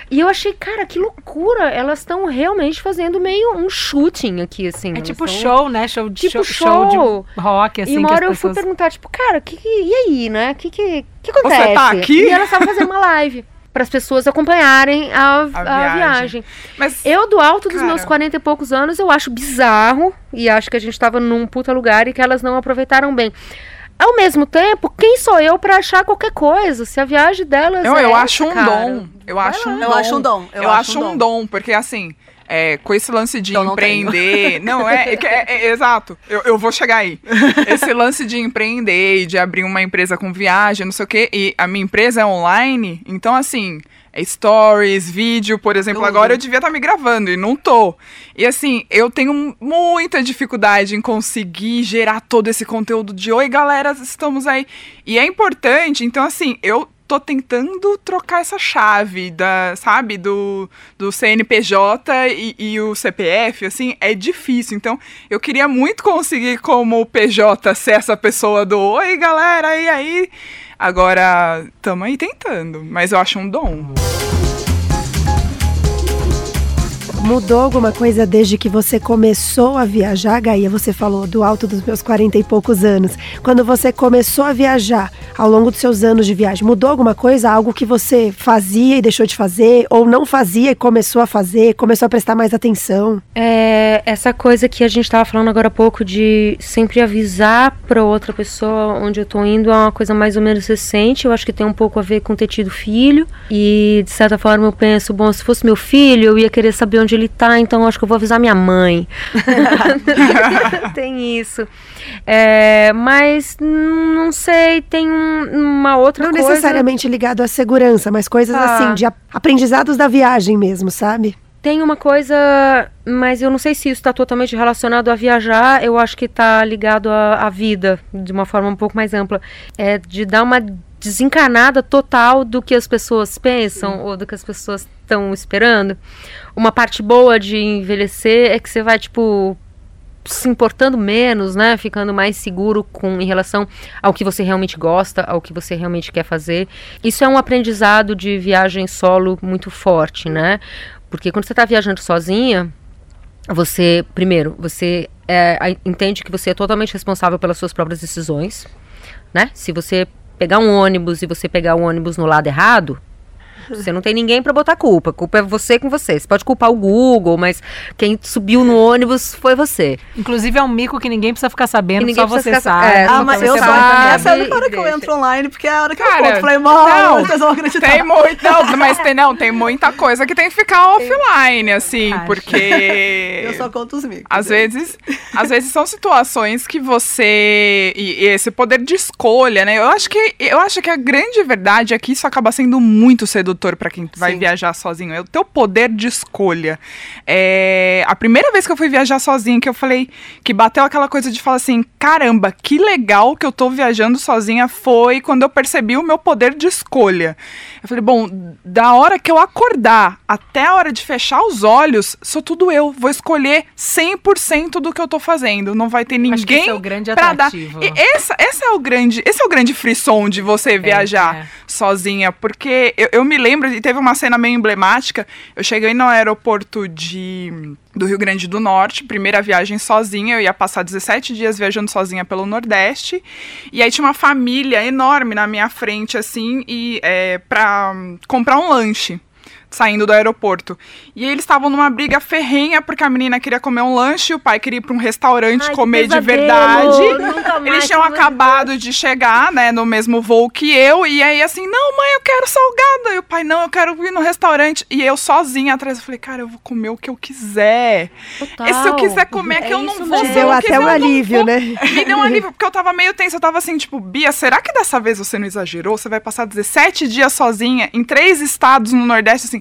E eu achei, cara, que loucura. Elas estão realmente fazendo meio um shooting aqui, assim. É tipo tão- show, né? Show de Tipo show, show. show de rock, assim. e uma hora eu fui pessoas- perguntar, tipo, cara, que, que- e aí, né? O que, que, que acontece? tá aqui? E elas estavam fazendo uma live para as pessoas acompanharem a, a viagem. viagem. Mas, Eu, do alto dos cara- meus 40 e poucos anos, eu acho bizarro e acho que a gente tava num puta lugar e que elas não aproveitaram bem. Ao mesmo tempo, quem sou eu pra achar qualquer coisa? Se a viagem delas eu, é eu essa, acho um cara, dom. Eu acho um Eu dom. acho um dom, Eu, eu acho acho um um dom, porque assim. É, com esse lance de não tenho. empreender. Não, é, é que é- é- exato. Eu, eu vou chegar aí. Esse lance de empreender e de abrir uma empresa com viagem, não sei o quê. E a minha empresa é online, então assim. É stories, vídeo, por exemplo, Tudo. agora eu devia estar me gravando e não tô. E assim, eu tenho muita dificuldade em conseguir gerar todo esse conteúdo de oi, galera, estamos aí. E é importante, então assim, eu tô tentando trocar essa chave da, sabe, do, do CNPJ e, e o CPF, assim, é difícil. Então, eu queria muito conseguir como PJ ser essa pessoa do oi, galera, e aí? Agora, tamo aí tentando, mas eu acho um dom. Mudou alguma coisa desde que você começou a viajar, Gaia? Você falou do alto dos meus 40 e poucos anos. Quando você começou a viajar, ao longo dos seus anos de viagem, mudou alguma coisa? Algo que você fazia e deixou de fazer? Ou não fazia e começou a fazer? Começou a prestar mais atenção? É, essa coisa que a gente tava falando agora há pouco de sempre avisar pra outra pessoa onde eu tô indo é uma coisa mais ou menos recente. Eu acho que tem um pouco a ver com ter tido filho. E de certa forma eu penso, bom, se fosse meu filho, eu ia querer saber onde ele tá, então acho que eu vou avisar minha mãe. [laughs] [laughs] tem isso. É, mas não sei, tem um- uma outra Não coisa. necessariamente ligado à segurança, mas coisas Tá. assim, de aprendizados da viagem mesmo, sabe? Tem uma coisa, mas eu não sei se isso está totalmente relacionado a viajar, eu acho que está ligado à, à vida, de uma forma um pouco mais ampla. É de dar uma desencanada total do que as pessoas pensam ou do que as pessoas estão esperando. Uma parte boa de envelhecer é que você vai, tipo, se importando menos, né? Ficando mais seguro com em relação ao que você realmente gosta, ao que você realmente quer fazer. Isso é um aprendizado de viagem solo muito forte, né? Porque quando você está viajando sozinha, você, primeiro, você é, entende que você é totalmente responsável pelas suas próprias decisões, né? Se você pegar um ônibus e você pegar o ônibus no lado errado, você não tem ninguém pra botar culpa. A culpa é você com você. Você pode culpar o Google, mas quem subiu no ônibus foi você. Inclusive é um mico que ninguém precisa ficar sabendo, ninguém só precisa você ficar- sabe. é, Ah, mas eu só. Essa é a única hora que eu entro online, porque é a hora que eu Cara, conto. Falei, mano, não, vocês vão acreditar. Tem muito, [laughs] não, mas tem, não, tem muita coisa que tem que ficar offline, assim, Acho. porque [laughs] Eu só conto os micos. às vezes, às vezes são situações que você e, e esse poder de escolha, né? Eu acho que eu acho que a grande verdade é que isso acaba sendo muito sedutor pra quem vai Sim. viajar sozinho. É o teu poder de escolha. É, a primeira vez que eu fui viajar sozinha que eu falei que bateu aquela coisa de falar assim, caramba, que legal que eu tô viajando sozinha foi quando eu percebi o meu poder de escolha. Eu falei, bom, da hora que eu acordar até a hora de fechar os olhos, sou tudo eu. Vou escolher 100% do que eu tô fazendo. Não vai ter ninguém Acho que esse é o grande pra dar. atrativo. E essa, esse é o grande, esse é o grande frisson de você viajar é. sozinha, porque eu, eu me lembro e teve uma cena meio emblemática. Eu cheguei no aeroporto de do Rio Grande do Norte, primeira viagem sozinha, eu ia passar 17 dias viajando sozinha pelo Nordeste, e aí tinha uma família enorme na minha frente, assim, e é, pra hum, comprar um lanche. Saindo do aeroporto. E eles estavam numa briga ferrenha porque a menina queria comer um lanche, o pai queria ir para um restaurante Ai, comer de verdade. Eles tinham acabado de chegar, né, no mesmo voo que eu, e aí assim, não, mãe, eu quero salgada. E o pai, não, eu quero ir no restaurante. E eu sozinha atrás, eu falei, cara, eu vou comer o que eu quiser. Total. E se eu quiser comer, é que É eu não isso vou. mesmo. Se Deu eu até um eu não alívio, né? Me deu um alívio, porque eu tava meio tensa. Eu tava assim, tipo, Bia, será que dessa vez você não exagerou? Você vai passar 17 dias sozinha em três estados no Nordeste, assim.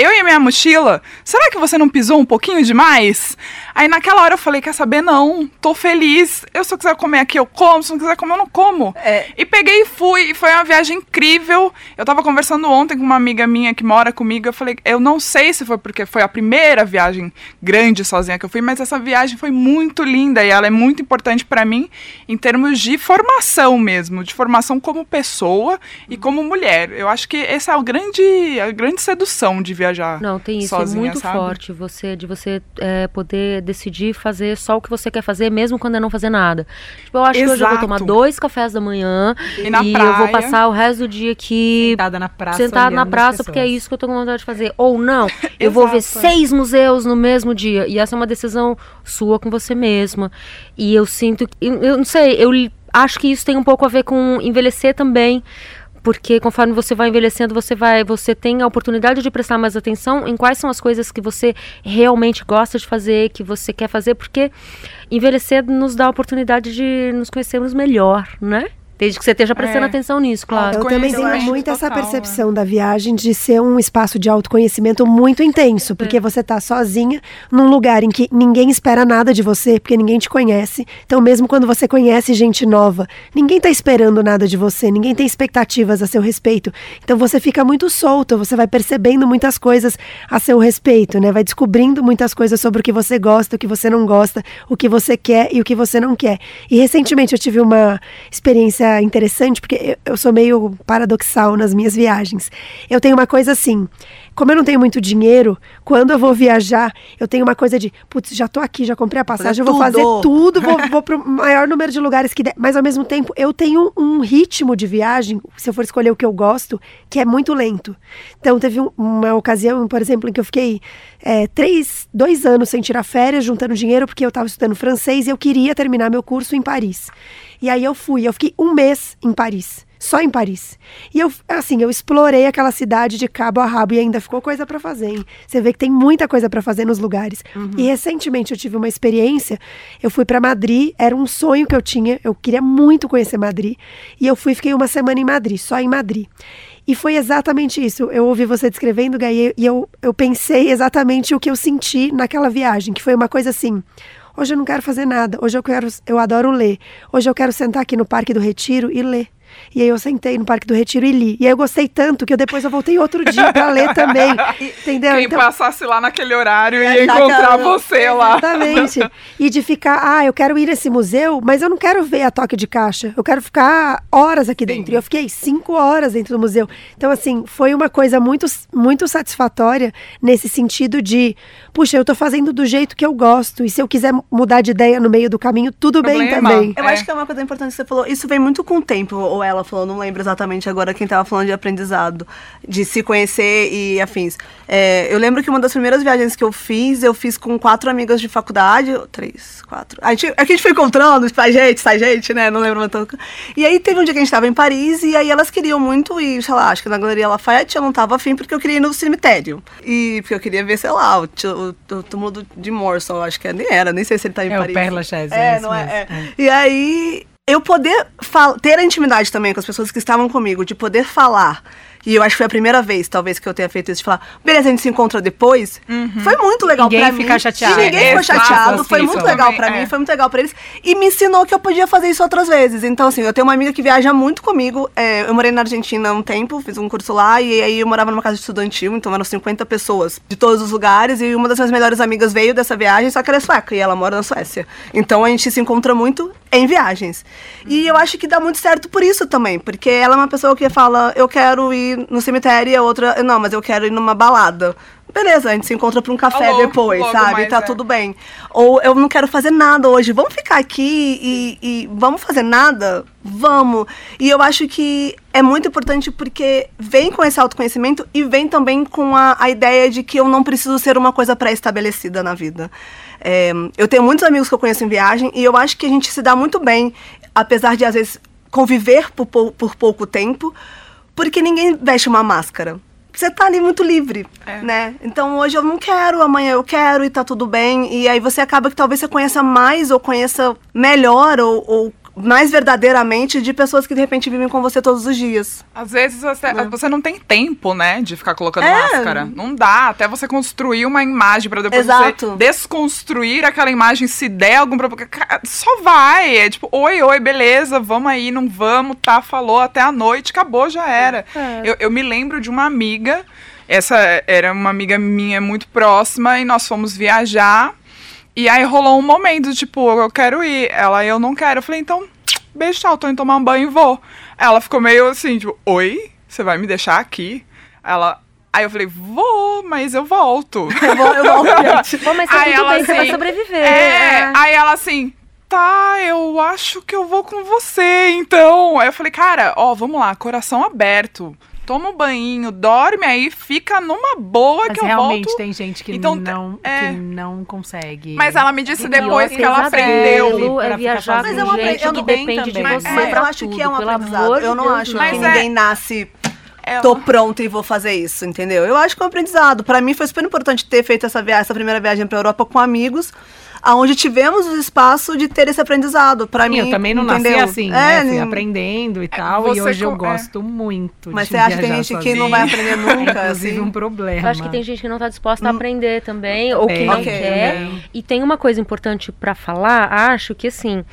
Eu e a minha mochila, será que você não pisou um pouquinho demais? Aí naquela hora eu falei, quer saber? Não, tô feliz. Eu se eu quiser comer aqui, eu como. Se não quiser comer, eu não como. E peguei e fui. E foi uma viagem incrível. Eu tava conversando ontem com uma amiga minha que mora comigo. Eu falei, eu não sei se foi porque foi a primeira viagem grande sozinha que eu fui, mas essa viagem foi muito linda e ela é muito importante pra mim em termos de formação mesmo, de formação como pessoa e como mulher. Eu acho que essa é o grande, a grande sedução de viajar. Não, tem isso, sozinha, é muito sabe? forte você de você é, poder decidir fazer só o que você quer fazer, mesmo quando é não fazer nada. Tipo, eu acho que hoje eu vou Exato. tomar dois cafés da manhã E na eu vou praia. passar o resto do dia aqui Sentada na praça. sentada na praça porque é isso que eu tô com vontade de fazer. Ou não, [laughs] eu vou ver Exato. seis museus no mesmo dia. E essa é uma decisão sua com você mesma. E eu sinto, eu, eu não sei, eu acho que isso tem um pouco a ver com envelhecer também. Porque conforme você vai envelhecendo, você vai, você tem a oportunidade de prestar mais atenção em quais são as coisas que você realmente gosta de fazer, que você quer fazer, porque envelhecer nos dá a oportunidade de nos conhecermos melhor, né? Desde que você esteja prestando É. atenção nisso, claro. Eu também tenho acho muito essa total, percepção da viagem de ser um espaço de autoconhecimento muito intenso, porque você tá sozinha num lugar em que ninguém espera nada de você, porque ninguém te conhece. Então, mesmo quando você conhece gente nova, ninguém tá esperando nada de você, ninguém tem expectativas a seu respeito. Então, você fica muito solto, você vai percebendo muitas coisas a seu respeito, né? Vai descobrindo muitas coisas sobre o que você gosta, o que você não gosta, o que você quer e o que você não quer. E recentemente eu tive uma experiência interessante, porque eu, sou meio paradoxal nas minhas viagens. Eu tenho uma coisa assim, como eu não tenho muito dinheiro, quando eu vou viajar, eu tenho uma coisa de, putz, já tô aqui, já comprei a passagem, eu vou fazer tudo. vou, [laughs] vou pro maior número de lugares que der. Mas ao mesmo tempo, eu tenho um ritmo de viagem, se eu for escolher o que eu gosto, que é muito lento. Então teve um- uma ocasião, por exemplo, em que eu fiquei é, três, dois anos sem tirar férias, juntando dinheiro, porque eu estava estudando francês e eu queria terminar meu curso em Paris. E aí eu fui, eu fiquei um mês em Paris. Só em Paris. E eu, assim, eu explorei aquela cidade de cabo a rabo e ainda ficou coisa pra fazer, hein? Você vê que tem muita coisa pra fazer nos lugares. E recentemente eu tive uma experiência, eu fui pra Madrid, era um sonho que eu tinha, eu queria muito conhecer Madrid, e eu fui, fiquei uma semana em Madrid, só em Madrid. E foi exatamente isso. Eu ouvi você descrevendo, Gai, e eu, eu pensei exatamente o que eu senti naquela viagem, que foi uma coisa assim. Hoje eu não quero fazer nada. Hoje eu quero, eu adoro ler. Hoje eu quero sentar aqui no Parque do Retiro e ler. E aí eu sentei no Parque do Retiro e li. E aí eu gostei tanto que eu depois eu voltei outro dia para ler [laughs] também. Entendeu? Quem Então- passasse lá naquele horário É, ia encontrar cara- você lá. Exatamente. E de ficar, ah, eu quero ir nesse museu, mas eu não quero ver a toque de caixa. Eu quero ficar horas aqui dentro. E eu fiquei cinco horas dentro do museu. Então, assim, foi uma coisa muito, muito satisfatória nesse sentido de, puxa, eu tô fazendo do jeito que eu gosto. E se eu quiser mudar de ideia no meio do caminho, tudo bem Problema. também. Eu É. acho que é uma coisa importante que você falou. Isso vem muito com o tempo, ou ela falou, não lembro exatamente agora quem tava falando de aprendizado, de se conhecer e afins. É, eu lembro que uma das primeiras viagens que eu fiz, eu fiz com quatro amigas de faculdade, três, quatro. A gente, é a gente foi encontrando, sai gente, sai gente, né? Não lembro tanto. E aí teve um dia que a gente tava em Paris e aí elas queriam muito ir, sei lá, acho que na Galeria Lafayette eu não tava afim porque eu queria ir no cemitério. E porque eu queria ver, sei lá, o, o, o túmulo de Morrison, acho que é, nem era, nem sei se ele tá em É o Paris. Père Lachaise, É, é isso não é, é. é. E aí, eu poder ter a intimidade também com as pessoas que estavam comigo, de poder falar. E eu acho que foi a primeira vez, talvez, que eu tenha feito isso, de falar, beleza, a gente se encontra depois. Foi muito legal Ninguém pra mim. fica chateado. Ninguém ficou Exato, chateado. assim, Foi muito legal pra é. mim, foi muito legal pra eles. E me ensinou que eu podia fazer isso outras vezes. Então, assim, eu tenho uma amiga que viaja muito comigo. é, eu morei na Argentina há um tempo, fiz um curso lá, e aí eu morava numa casa estudantil, então eram 50 pessoas de todos os lugares. E uma das minhas melhores amigas veio dessa viagem, só que ela é sueca, e ela mora na Suécia. Então a gente se encontra muito em viagens. E eu acho que dá muito certo por isso também, porque ela é uma pessoa que fala, eu quero ir no cemitério, e a outra, não, mas eu quero ir numa balada. beleza, a gente se encontra pra um café Logo, depois, sabe? mais, tá é. tudo bem. Ou eu não quero fazer nada hoje, vamos ficar aqui e, e vamos fazer nada? Vamos. E eu acho que é muito importante porque vem com esse autoconhecimento e vem também com a, a ideia de que eu não preciso ser uma coisa pré-estabelecida na vida. É, eu tenho muitos amigos que eu conheço em viagem e eu acho que a gente se dá muito bem, apesar de às vezes conviver por, pou- por pouco tempo, porque ninguém veste uma máscara. Você tá ali muito livre, né? Então hoje eu não quero, amanhã eu quero e tá tudo bem. E aí você acaba que talvez você conheça mais ou conheça melhor ou, ou mais verdadeiramente de pessoas que de repente vivem com você todos os dias. Às vezes você, você não tem tempo, né, de ficar colocando É. máscara. Não dá, até você construir uma imagem pra depois Exato. você desconstruir aquela imagem se der algum problema. Só vai, é tipo, oi, oi, beleza, vamos aí, não vamos, tá, falou, até a noite, acabou, já era. É. Eu, eu me lembro de uma amiga, essa era uma amiga minha muito próxima, e nós fomos viajar, e aí rolou um momento, tipo, eu quero ir. Ela, eu não quero. Eu falei, então, beijo, tchau, tô indo tomar um banho e vou. Ela ficou meio assim, tipo, oi? Você vai me deixar aqui? Ela. Aí eu falei, vou, mas eu volto. [laughs] Eu vou, eu volto, gente. Pô, mas tá Aí tudo ela bem, você vai assim, sobreviver. É, é. aí ela assim, tá, eu acho que eu vou com você, então. Aí eu falei, cara, ó, vamos lá, coração aberto. Toma um banho, dorme aí, fica numa boa Mas que eu realmente volto. tem gente que Então, não, é. que não consegue. Mas ela me disse E depois que ela aprendeu. É viajar sozinha. com gente eu que não- depende de Mas você é, eu acho tudo, que é um aprendizado. de Eu não Deus, acho que Mas é- ninguém nasce Ela- tô pronta e vou fazer isso, entendeu? Eu acho que é um aprendizado. Pra mim foi super importante ter feito essa viagem, essa primeira viagem pra Europa com amigos, aonde tivemos o espaço de ter esse aprendizado. Para mim, eu também não entendeu? nasci assim, É, né? Fui nem- aprendendo e tal. você E hoje eu é. gosto muito Mas de você acha que tem gente que sozinha. não vai aprender [laughs] nunca, É, assim? um problema. Eu acho que tem gente que não tá disposta a aprender também, ou que não ok, quer. também. E tem uma coisa importante pra falar, acho que assim,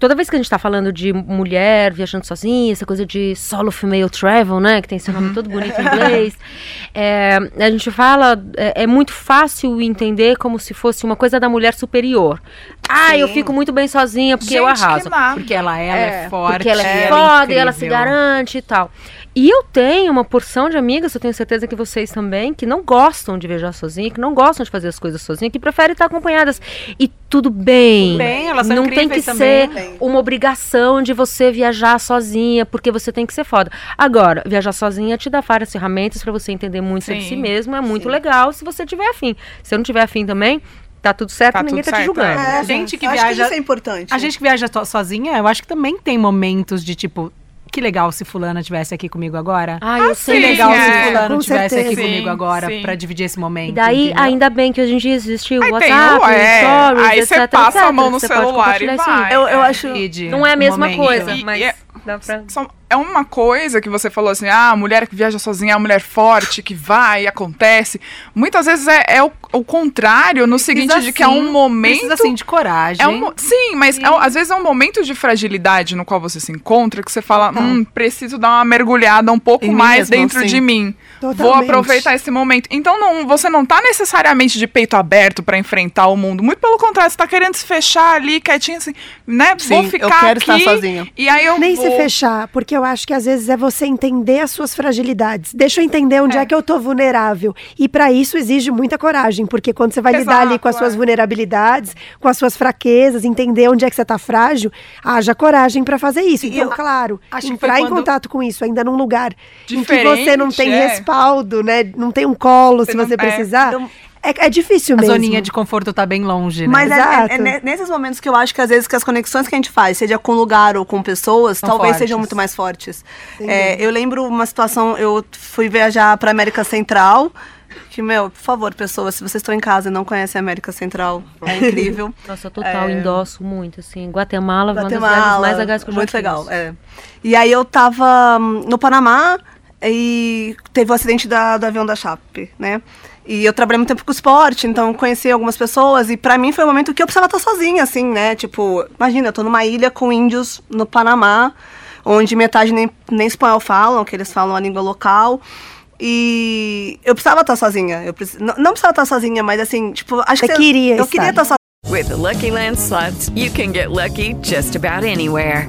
toda vez que a gente tá falando de mulher viajando sozinha, essa coisa de solo female travel, né, que tem esse nome todo bonito em inglês, [laughs] é, a gente fala, é, é muito fácil entender como se fosse uma coisa da mulher superior. Ah, eu Sim. fico muito bem sozinha porque eu Gente, que arraso. Porque ela, ela é, forte. Porque ela é é foda e ela se incrível. garante e tal. E eu tenho uma porção de amigas, eu tenho certeza que vocês também, que não gostam de viajar sozinha, que não gostam de fazer as coisas sozinha, que preferem estar acompanhadas. E tudo bem. Tudo bem, elas são não tem que incríveis ser também. uma obrigação de você viajar sozinha, porque você tem que ser foda. Agora, viajar sozinha te dá várias ferramentas pra você entender muito sobre Sim, si mesmo, é muito legal se você tiver afim. Se eu não tiver afim também, tá tudo certo, Tá ninguém tudo tá te certo, julgando. é. É, Gente que acho viaja- isso é importante. A gente que viaja sozinha, eu acho que também tem momentos de tipo, que legal se fulana tivesse aqui comigo agora. Ah, eu que sei. sim, legal é. se fulano Com tivesse aqui certeza. comigo Sim, agora sim. pra dividir esse momento. E daí, entendeu? ainda bem que hoje em dia existe o Aí tem WhatsApp, o- é, Stories, aí você etc, passa a etc, mão no celular e vai. aí. Eu, eu É. acho. Não é a mesma momento. coisa, E- mas e é- dá pra... São- É uma coisa que você falou assim, ah, a mulher que viaja sozinha é a mulher forte, que vai e acontece. Muitas vezes é, é o, o contrário, no seguinte Precisa, de que é um sim, momento... Precisa sim de coragem. É um, sim, mas é um- às vezes é um momento de fragilidade no qual você se encontra que você fala, hum, preciso dar uma mergulhada um pouco Em mais mesmo, dentro sim. de mim. Vou Totalmente. aproveitar esse momento. Então não, você não tá necessariamente de peito aberto pra enfrentar o mundo. Muito pelo contrário, você tá querendo se fechar ali, quietinho assim, né? vou Sim, ficar eu quero aqui, estar sozinha. E aí eu Nem vou... se fechar, porque eu acho que às vezes é você entender as suas fragilidades. Deixa eu entender onde é, que eu tô vulnerável. E para isso exige muita coragem, porque quando você vai lidar ali com as Exato, suas é. vulnerabilidades, com as suas fraquezas, entender onde é que você tá frágil, haja coragem para fazer isso. E Então, eu claro, acho entrar em contato com isso ainda num lugar em que você não tem é. respaldo, né? Não tem um colo Você se não- você é. precisar. Então, É, é difícil A mesmo. zoninha de conforto tá bem longe, né? Mas é- é, é ne- nesses momentos que eu acho que às vezes que as conexões que a gente faz, seja com lugar ou com pessoas, São talvez fortes. sejam muito mais fortes. É, eu lembro uma situação, eu fui viajar para América Central. Que, meu, por favor, pessoas, se vocês estão em casa e não conhecem a América Central, é [laughs] incrível. Nossa, total, É. endosso muito, assim. Guatemala, Guatemala, mais legais que eu já Muito legal, é. E aí eu tava hum, no Panamá e teve o acidente da, do avião da Chape, né? E eu trabalhei muito tempo com esporte, então conheci algumas pessoas e pra mim foi um momento que eu precisava estar sozinha, assim, né? Tipo, imagina, eu tô numa ilha com índios no Panamá, onde metade nem, nem espanhol falam, que eles falam a língua local. E eu precisava estar sozinha. Eu precis... não, não precisava estar sozinha, mas assim, tipo, acho Você que queria eu estar. queria estar sozinha. With the Lucky Land slots, you can get lucky just about anywhere.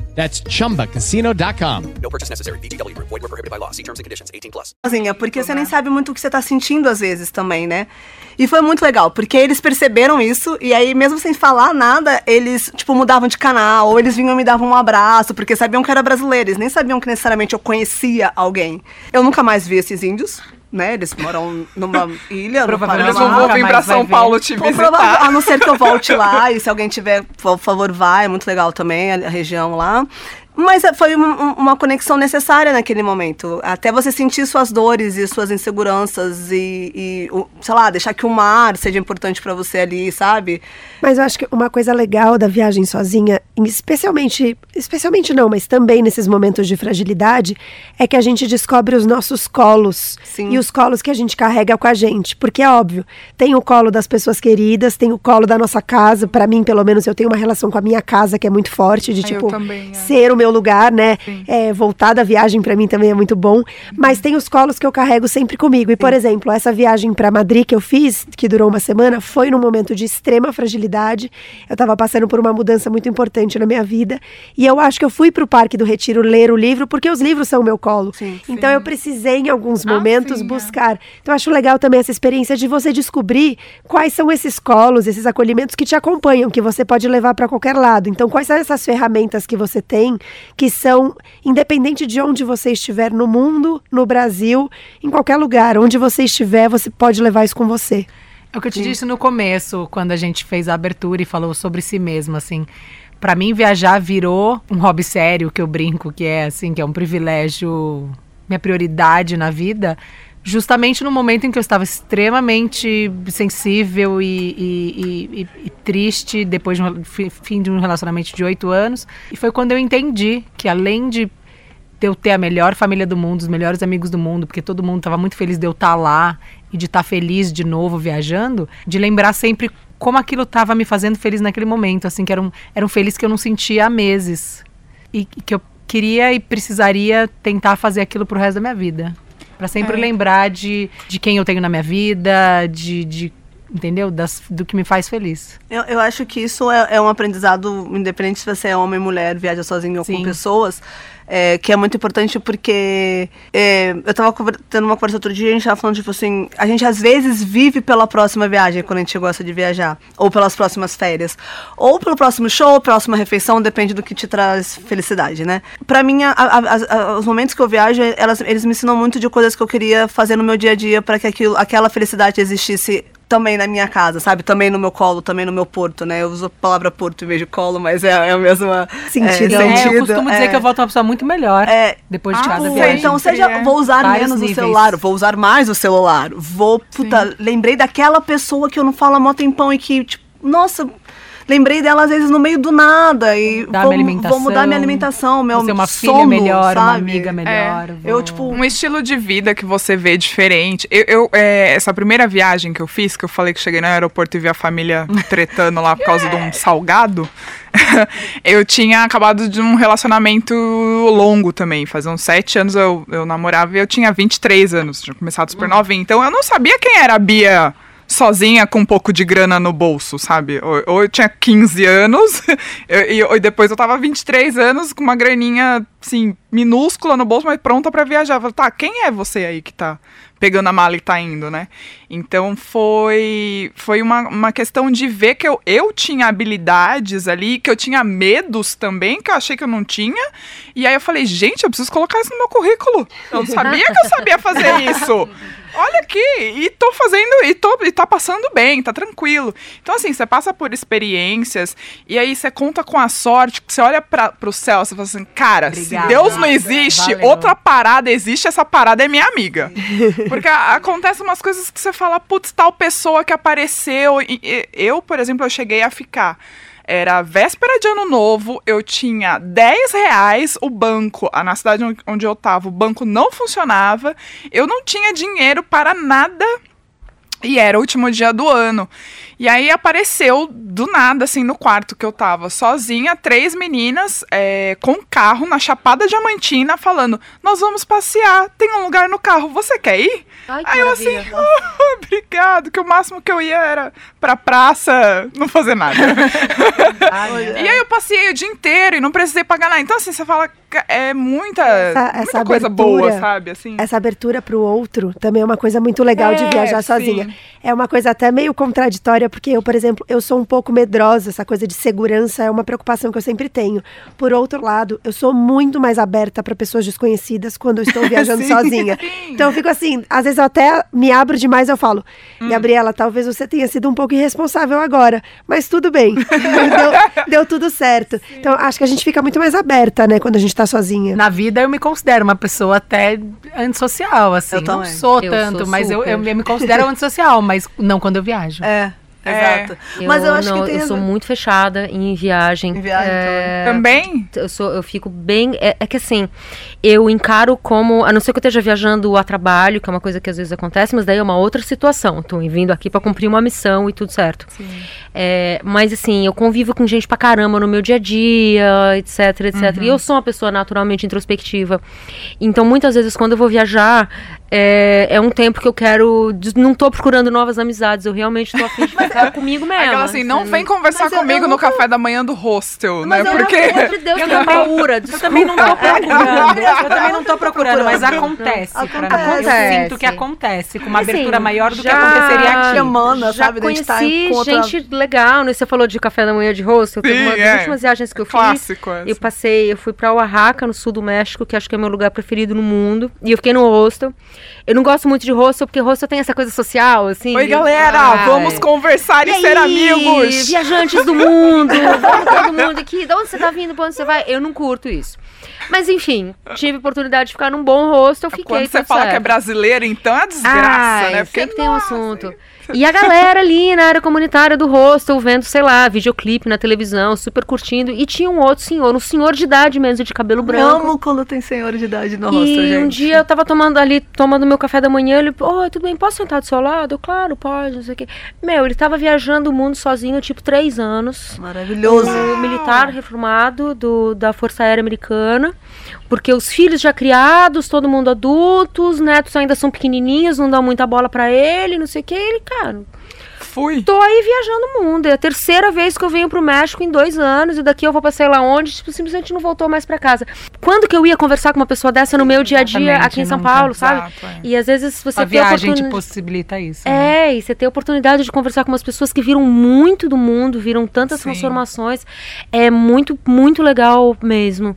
That's chumbacasino.com. No purchase necessary. VGW Group. Void were prohibited by law. See terms and conditions. 18 plus. sozinha, porque você nem sabe muito o que você tá sentindo às vezes também, né? E foi muito legal, porque eles perceberam isso, e aí, mesmo sem falar nada, eles, tipo, mudavam de canal, ou eles vinham e me davam um abraço, porque sabiam que eu era brasileira, eles nem sabiam que necessariamente eu conhecia alguém. Eu nunca mais vi esses índios. Né? Eles moram numa [laughs] ilha. no Provavelmente eles não vão vir pra São Paulo te visitar. prova- A não ser que eu volte lá, e se alguém tiver, por favor, vai. É muito legal também a, a região lá. Mas é, foi um- um- uma conexão necessária naquele momento. Até você sentir suas dores e suas inseguranças e, e, o- sei lá, deixar que o mar seja importante pra você ali, sabe? Mas eu acho que uma coisa legal da viagem sozinha, especialmente, especialmente não, mas também nesses momentos de fragilidade, é que a gente descobre os nossos colos e os colos que a gente carrega com a gente, porque é óbvio, tem o colo das pessoas queridas, tem o colo da nossa casa, Pra mim, pelo menos, eu tenho uma relação com a minha casa que é muito forte, de Ah, tipo também, é. ser o meu lugar, né? É, voltar da viagem pra mim também é muito bom, mas tem os colos que eu carrego sempre comigo. E por exemplo, essa viagem pra Madrid que eu fiz, que durou uma semana, foi num momento de extrema fragilidade. Eu tava passando por uma mudança muito importante na minha vida, e eu acho que eu fui pro Parque do Retiro ler o livro porque os livros são o meu colo. então eu precisei em alguns momentos buscar. Então eu acho legal também essa experiência de você descobrir quais são esses colos, esses acolhimentos que te acompanham, que você pode levar para qualquer lado. Então quais são essas ferramentas que você tem que são independente de onde você estiver no mundo, no Brasil, em qualquer lugar, onde você estiver, você pode levar isso com você. É o que eu te disse no começo, quando a gente fez a abertura e falou sobre si mesmo, assim. Pra mim, viajar virou um hobby sério, que eu brinco, que é assim, que é um privilégio, minha prioridade na vida, justamente no momento em que eu estava extremamente sensível e, e- e- e- triste, depois de um fi- fim de um relacionamento de oito anos. E foi quando eu entendi que além de eu ter a melhor família do mundo, os melhores amigos do mundo, porque todo mundo estava muito feliz de eu estar lá e de estar feliz de novo viajando, de lembrar sempre como aquilo estava me fazendo feliz naquele momento, assim, que era um, era um feliz que eu não sentia há meses. E que eu queria e precisaria tentar fazer aquilo pro resto da minha vida. Para sempre É. lembrar de, de quem eu tenho na minha vida, de, de entendeu? Das, do que me faz feliz. Eu, eu acho que isso é, é um aprendizado, independente se você é homem, mulher, viaja sozinho ou com Sim. pessoas, é, que é muito importante porque é, eu tava conver- tendo uma conversa outro dia e a gente tava falando, tipo assim, a gente às vezes vive pela próxima viagem quando a gente gosta de viajar, ou pelas próximas férias, ou pelo próximo show, próxima refeição, depende do que te traz felicidade, né? Pra mim, a- a- a- a- os momentos que eu viajo, elas, eles me ensinam muito de coisas que eu queria fazer no meu dia a dia para que aquilo, aquela felicidade existisse também na minha casa, sabe? Também no meu colo, também no meu porto, né? Eu uso a palavra porto em vez de colo, mas é, é a mesma Sentido. É, É, sentido, eu costumo dizer é. que eu volto uma pessoa muito melhor depois de Ah, cada sim. viagem. Então, seja, vou usar Vários menos o níveis. celular, vou usar mais o celular. Vou, puta, lembrei daquela pessoa que eu não falo há mó tempão e que, tipo, nossa, lembrei dela às vezes no meio do nada e Mudar vou, minha alimentação, vou mudar minha alimentação, meu vou ser uma filha sono, melhor, uma sabe? amiga melhor, É. Eu, tipo, um estilo de vida que você vê diferente. Eu, eu, é, essa primeira viagem que eu fiz, que eu falei que cheguei no aeroporto e vi a família [laughs] tretando lá por causa de um salgado, [laughs] eu tinha acabado de um relacionamento longo também. Fazia uns sete anos eu, eu namorava e eu tinha 23 anos, tinha começado super novinha. Então eu não sabia quem era a Bia sozinha com um pouco de grana no bolso, sabe? Ou, ou eu tinha 15 anos [laughs] e, e depois eu tava 23 anos com uma graninha, assim, minúscula no bolso, mas pronta pra viajar. Eu falei, tá, quem é você aí que tá pegando a mala e tá indo, né? Então foi foi uma, uma questão de ver que eu, eu tinha habilidades ali, que eu tinha medos também, que eu achei que eu não tinha. E aí eu falei, gente, eu preciso colocar isso no meu currículo. Eu não sabia que eu sabia fazer isso. Olha aqui, e tô fazendo, e, tô, e tá passando bem, tá tranquilo. Então, assim, você passa por experiências, e aí você conta com a sorte, você olha pra, pro céu, você fala assim, cara, Obrigada, se Deus não existe, valeu. outra parada existe, essa parada é minha amiga. [laughs] Porque a- acontecem umas coisas que você fala, putz, tal pessoa que apareceu. e- e- eu, por exemplo, eu cheguei a ficar. Era véspera de ano novo, eu tinha 10 reais, o banco, na cidade onde eu tava, o banco não funcionava, eu não tinha dinheiro para nada e era o último dia do ano. E aí apareceu do nada, assim, no quarto que eu tava sozinha, três meninas é, com carro na Chapada Diamantina falando: Nós vamos passear, tem um lugar no carro, você quer ir? Ai, aí eu assim. "Ah, [laughs] obrigado, que o máximo que eu ia era pra praça não fazer nada. [laughs] e aí eu passei o dia inteiro e não precisei pagar nada. Então, assim, você fala, "Ca- é muita, Essa, muita essa coisa abertura, boa, sabe? Assim. Essa abertura pro outro também é uma coisa muito legal de É, viajar sim. sozinha. É uma coisa até meio contraditória, porque eu, por exemplo, eu sou um pouco medrosa, essa coisa de segurança é uma preocupação que eu sempre tenho. Por outro lado, eu sou muito mais aberta para pessoas desconhecidas quando eu estou [laughs] viajando Sim, sozinha. Então eu fico assim, às vezes eu até me abro demais, eu falo, Hum. Gabriela, talvez você tenha sido um pouco irresponsável agora, mas tudo bem. [laughs] deu, deu tudo certo. Então acho que a gente fica muito mais aberta, né, quando a gente tá sozinha. Na vida eu me considero uma pessoa até antissocial, assim. Eu não também. sou Eu tanto, sou mas eu, eu me considero antissocial, mas não quando eu viajo. É, É. exato. Mas eu acho não, que tem. eu sou muito fechada em viagem. Em viagem É, Também? eu sou, eu fico bem. É, é que assim, eu encaro como, a não ser que eu esteja viajando a trabalho, que é uma coisa que às vezes acontece, mas daí é uma outra situação. Tô vindo aqui pra cumprir uma missão e tudo certo. É, mas assim, eu convivo com gente pra caramba no meu dia a dia, etc, etc. Uhum. E eu sou uma pessoa naturalmente introspectiva. Então, muitas vezes, quando eu vou viajar, é, é um tempo que eu quero. Não tô procurando novas amizades, eu realmente tô afim de [laughs] ficar comigo mesmo. Aquela assim, não vem conversar Mas eu- comigo eu no nunca- café da manhã do hostel, Mas né? eu- Porque. Pelo amor de Deus, Eu que é paura. Eu também não tô [laughs] procurando. Eu também não tô procurando, mas acontece. pra mim. Acontece. Eu sinto que acontece, com uma Assim, abertura maior do que já- aconteceria aqui. Semana, Já sabe? tá conheci com outra- gente legal, né? Você falou de café da manhã de hostel. Teve uma das é. últimas viagens que eu Clássico fiz. essa. Eu passei, eu fui pra Oaxaca, no sul do México, que acho que é meu lugar preferido no mundo. E eu fiquei no hostel. Eu não gosto muito de hostel, porque hostel tem essa coisa social, assim. Oi, galera, Ai. vamos conversar e, E ser aí, amigos. Viajantes do mundo, [laughs] vamos todo mundo aqui. De onde você tá vindo, pra onde você vai? Eu não curto isso. Mas enfim, tive oportunidade de ficar num bom hostel, fiquei Quando você fala que é certo. brasileiro, então é desgraça, Ai, né? sempre tem um assunto. E a galera ali na área comunitária do hostel, vendo, sei lá, videoclipe na televisão, super curtindo. E tinha um outro senhor, um senhor de idade mesmo, de cabelo branco. Amo quando tem senhor de idade no E hostel, gente. um dia eu tava tomando ali, tomando meu café da manhã, ele, oi, tudo bem, posso sentar do seu lado? Eu, claro, pode, não sei o quê. Meu, ele tava viajando o mundo sozinho, tipo, três anos. Maravilhoso. Um militar reformado do, da Força Aérea Americana. Porque os filhos já criados, todo mundo adulto, os netos ainda são pequenininhos, não dão muita bola pra ele, não sei o que. Ele, cara, Fui. tô aí viajando o mundo. É a terceira vez que eu venho pro México em dois anos e daqui eu vou pra sei lá onde, tipo, simplesmente não voltou mais pra casa. Quando que eu ia conversar com uma pessoa dessa no meu dia a dia Exatamente, aqui em São. Paulo, sabe? Exato, é. E às vezes você A tem a viagem te oportunidade. possibilita isso. né? É, e você tem a oportunidade de conversar com umas pessoas que viram muito do mundo, viram tantas Sim. transformações. É muito, muito legal mesmo.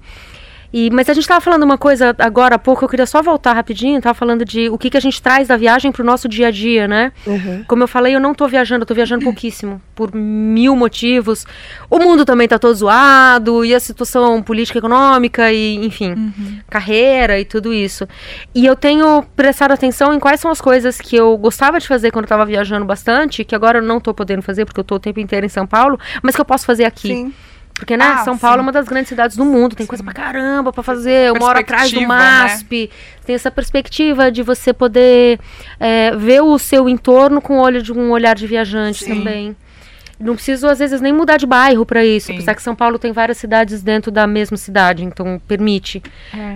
E, mas a gente estava falando uma coisa agora há pouco, eu queria só voltar rapidinho, tava falando de o que, que a gente traz da viagem pro nosso dia a dia, né? Uhum. Como eu falei, eu não tô viajando, eu tô viajando pouquíssimo, por mil motivos. O mundo também tá todo zoado, e a situação política, econômica, e enfim, carreira e tudo isso. E eu tenho prestado atenção em quais são as coisas que eu gostava de fazer quando eu tava viajando bastante, que agora eu não tô podendo fazer porque eu tô o tempo inteiro em São Paulo, mas que eu posso fazer aqui. Sim. Porque, né, Ah, São Paulo sim. é uma das grandes cidades do mundo, tem coisa pra caramba pra fazer. Eu moro atrás do né? MASP. Tem essa perspectiva de você poder é, ver o seu entorno com o olho de um olhar de viajante Sim. também. Não preciso, às vezes, nem mudar de bairro pra isso. Sim. Apesar que São Paulo tem várias cidades dentro da mesma cidade, então permite.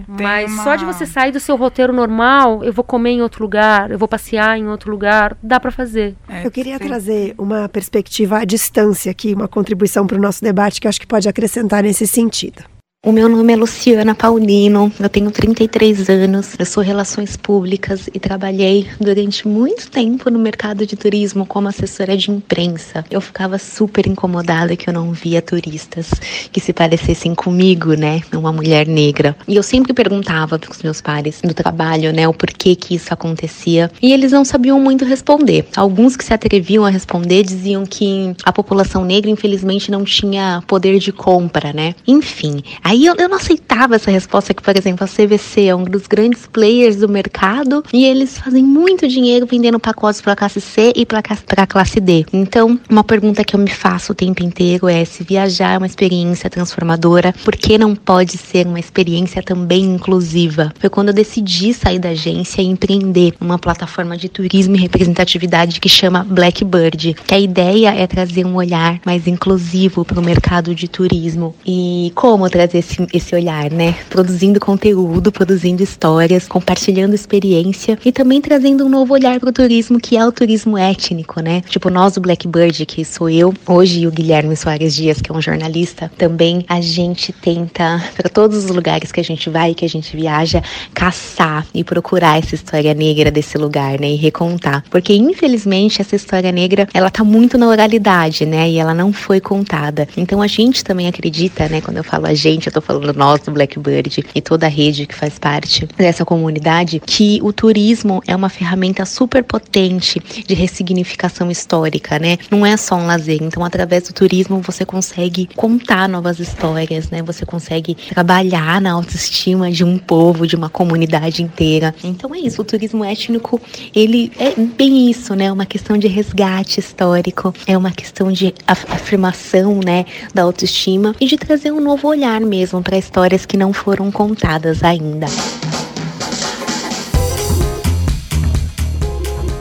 Mas uma- só de você sair do seu roteiro normal, eu vou comer em outro lugar, eu vou passear em outro lugar, dá pra fazer. É, Eu queria sim. trazer uma perspectiva à distância aqui, uma contribuição para o nosso debate que eu acho que pode acrescentar nesse sentido. O meu nome é Luciana Paulino, eu tenho 33 anos, eu sou Relações Públicas e trabalhei durante muito tempo no mercado de turismo como assessora de imprensa. Eu ficava super incomodada que eu não via turistas que se parecessem comigo, né, uma mulher negra. E eu sempre perguntava para os meus pares do trabalho, né, o porquê que isso acontecia, e eles não sabiam muito responder. Alguns que se atreviam a responder diziam que a população negra infelizmente não tinha poder de compra, né? Enfim, Aí eu, eu não aceitava essa resposta que, por exemplo, a CVC é um dos grandes players do mercado e eles fazem muito dinheiro vendendo pacotes para a classe C e para a classe D. Então, uma pergunta que eu me faço o tempo inteiro é se viajar é uma experiência transformadora, por que não pode ser uma experiência também inclusiva? Foi quando eu decidi sair da agência e empreender uma plataforma de turismo e representatividade que chama Blackbird, que a ideia é trazer um olhar mais inclusivo para o mercado de turismo. E como trazer esse, esse olhar, né? Produzindo conteúdo, produzindo histórias, compartilhando experiência e também trazendo um novo olhar para o turismo, que é o turismo étnico, né? Tipo, nós do Blackbird, que sou eu, hoje e o Guilherme Soares Dias, que é um jornalista, também a gente tenta, para todos os lugares que a gente vai, que a gente viaja, caçar e procurar essa história negra desse lugar, né? E recontar. Porque, infelizmente, essa história negra, ela tá muito na oralidade, né? E ela não foi contada. Então, a gente também acredita, né? Quando eu falo a gente, eu tô falando nós do Blackbird e toda a rede que faz parte dessa comunidade, que o turismo é uma ferramenta super potente de ressignificação histórica, né? Não é só um lazer. Então, através do turismo, você consegue contar novas histórias, né? Você consegue trabalhar na autoestima de um povo, de uma comunidade inteira. Então é isso, o turismo étnico, ele é bem isso, né? Uma questão de resgate histórico, é uma questão de afirmação, né, da autoestima e de trazer um novo olhar mesmo mesmo para histórias que não foram contadas ainda.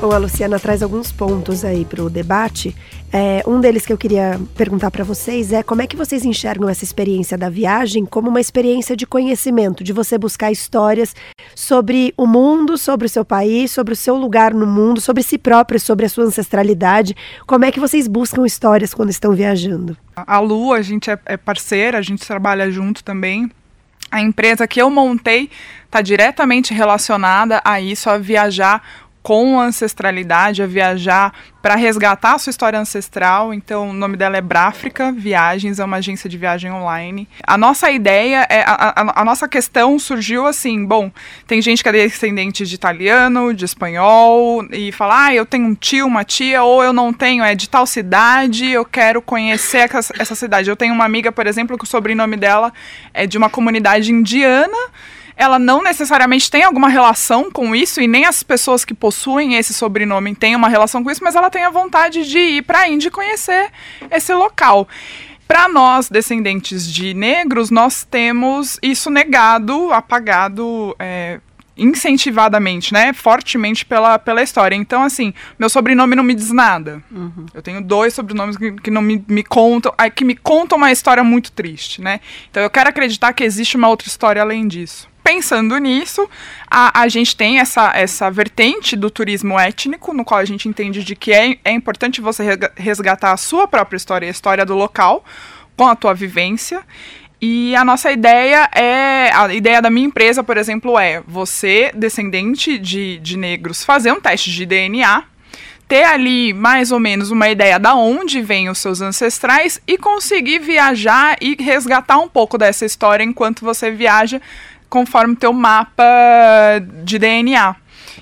Bom, a Luciana traz alguns pontos aí para o debate. É, um deles que eu queria perguntar para vocês é como é que vocês enxergam essa experiência da viagem como uma experiência de conhecimento, de você buscar histórias sobre o mundo, sobre o seu país, sobre o seu lugar no mundo, sobre si próprio, sobre a sua ancestralidade. Como é que vocês buscam histórias quando estão viajando? A Lu, a gente é, é parceira, a gente trabalha junto também. A empresa que eu montei está diretamente relacionada a isso, a viajar com ancestralidade, a viajar para resgatar a sua história ancestral. Então, o nome dela é Bráfrica Viagens, é uma agência de viagem online. A nossa ideia, é, a, a, a, nossa questão surgiu assim: bom, tem gente que é descendente de italiano, de espanhol, e fala, ah, eu tenho um tio, uma tia, ou eu não tenho, é de tal cidade, eu quero conhecer essa, essa cidade. Eu tenho uma amiga, por exemplo, que o sobrenome dela é de uma comunidade indiana ela não necessariamente tem alguma relação com isso e nem as pessoas que possuem esse sobrenome têm uma relação com isso, mas ela tem a vontade de ir para a Índia e conhecer esse local. Para nós, descendentes de negros, nós temos isso negado, apagado é, incentivadamente, né? Fortemente pela, pela história. Então, assim, meu sobrenome não me diz nada. Uhum. Eu tenho dois sobrenomes que, que não me, me contam, que me contam uma história muito triste, né? Então eu quero acreditar que existe uma outra história além disso pensando nisso, a, a gente tem essa, essa vertente do turismo étnico, no qual a gente entende de que é, é importante você resgatar a sua própria história e a história do local com a tua vivência. E a nossa ideia é. A ideia da minha empresa, por exemplo, é você, descendente de, de negros, fazer um teste de DNA, ter ali mais ou menos uma ideia da onde vêm os seus ancestrais e conseguir viajar e resgatar um pouco dessa história enquanto você viaja conforme teu mapa de DNA.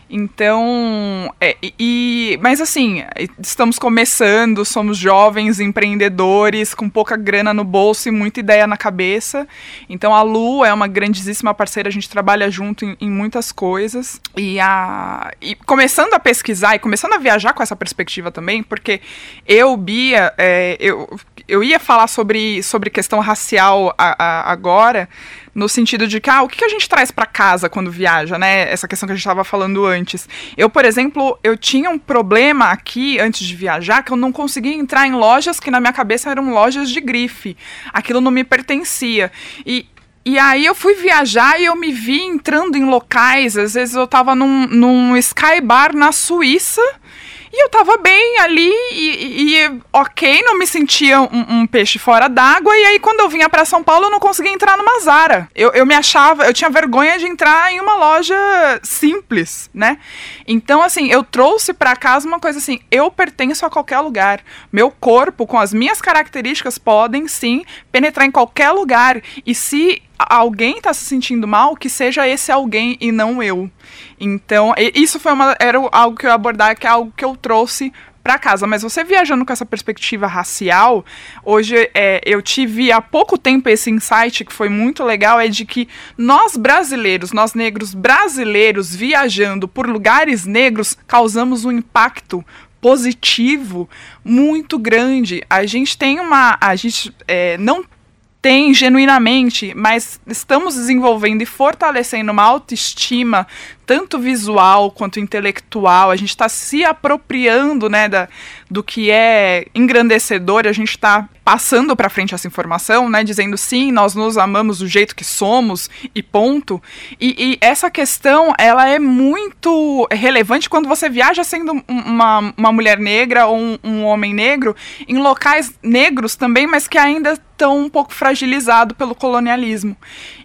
Então, é, e, mas assim, estamos começando, somos jovens empreendedores com pouca grana no bolso e muita ideia na cabeça. Então, a Lu é uma grandíssima parceira, a gente trabalha junto em, em muitas coisas. E, a, e começando a pesquisar e começando a viajar com essa perspectiva também, porque eu, Bia, é, eu, eu ia falar sobre, sobre questão racial a, a, agora no sentido de que, ah, o que a gente traz para casa quando viaja, né? Essa questão que a gente estava falando antes. Eu, por exemplo, eu tinha um problema aqui antes de viajar que eu não conseguia entrar em lojas que na minha cabeça eram lojas de grife. Aquilo não me pertencia. E, e aí eu fui viajar e eu me vi entrando em locais. Às vezes eu estava num, num Sky Bar na Suíça E eu tava bem ali e, e ok, não me sentia um, um peixe fora d'água. E aí, quando eu vinha para São Paulo, eu não conseguia entrar numa Zara. Eu, eu me achava, eu tinha vergonha de entrar em uma loja simples, né? Então, assim, eu trouxe para casa uma coisa assim: eu pertenço a qualquer lugar. Meu corpo, com as minhas características, podem sim penetrar em qualquer lugar. E se alguém está se sentindo mal, que seja esse alguém e não eu. Então, isso foi uma, era algo que eu abordar, que é algo que eu trouxe para casa. Mas você viajando com essa perspectiva racial, hoje é, eu tive há pouco tempo esse insight que foi muito legal, é de que nós brasileiros, nós negros brasileiros viajando por lugares negros, causamos um impacto positivo muito grande. A gente tem uma. A gente é, não tem genuinamente, mas estamos desenvolvendo e fortalecendo uma autoestima tanto visual quanto intelectual. A gente está se apropriando, né, da, do que é engrandecedor. A gente está passando para frente essa informação, né, dizendo sim, nós nos amamos do jeito que somos e ponto. E, e essa questão, ela é muito relevante quando você viaja sendo uma, uma mulher negra ou um, um homem negro em locais negros também, mas que ainda estão um pouco fragilizado pelo colonialismo.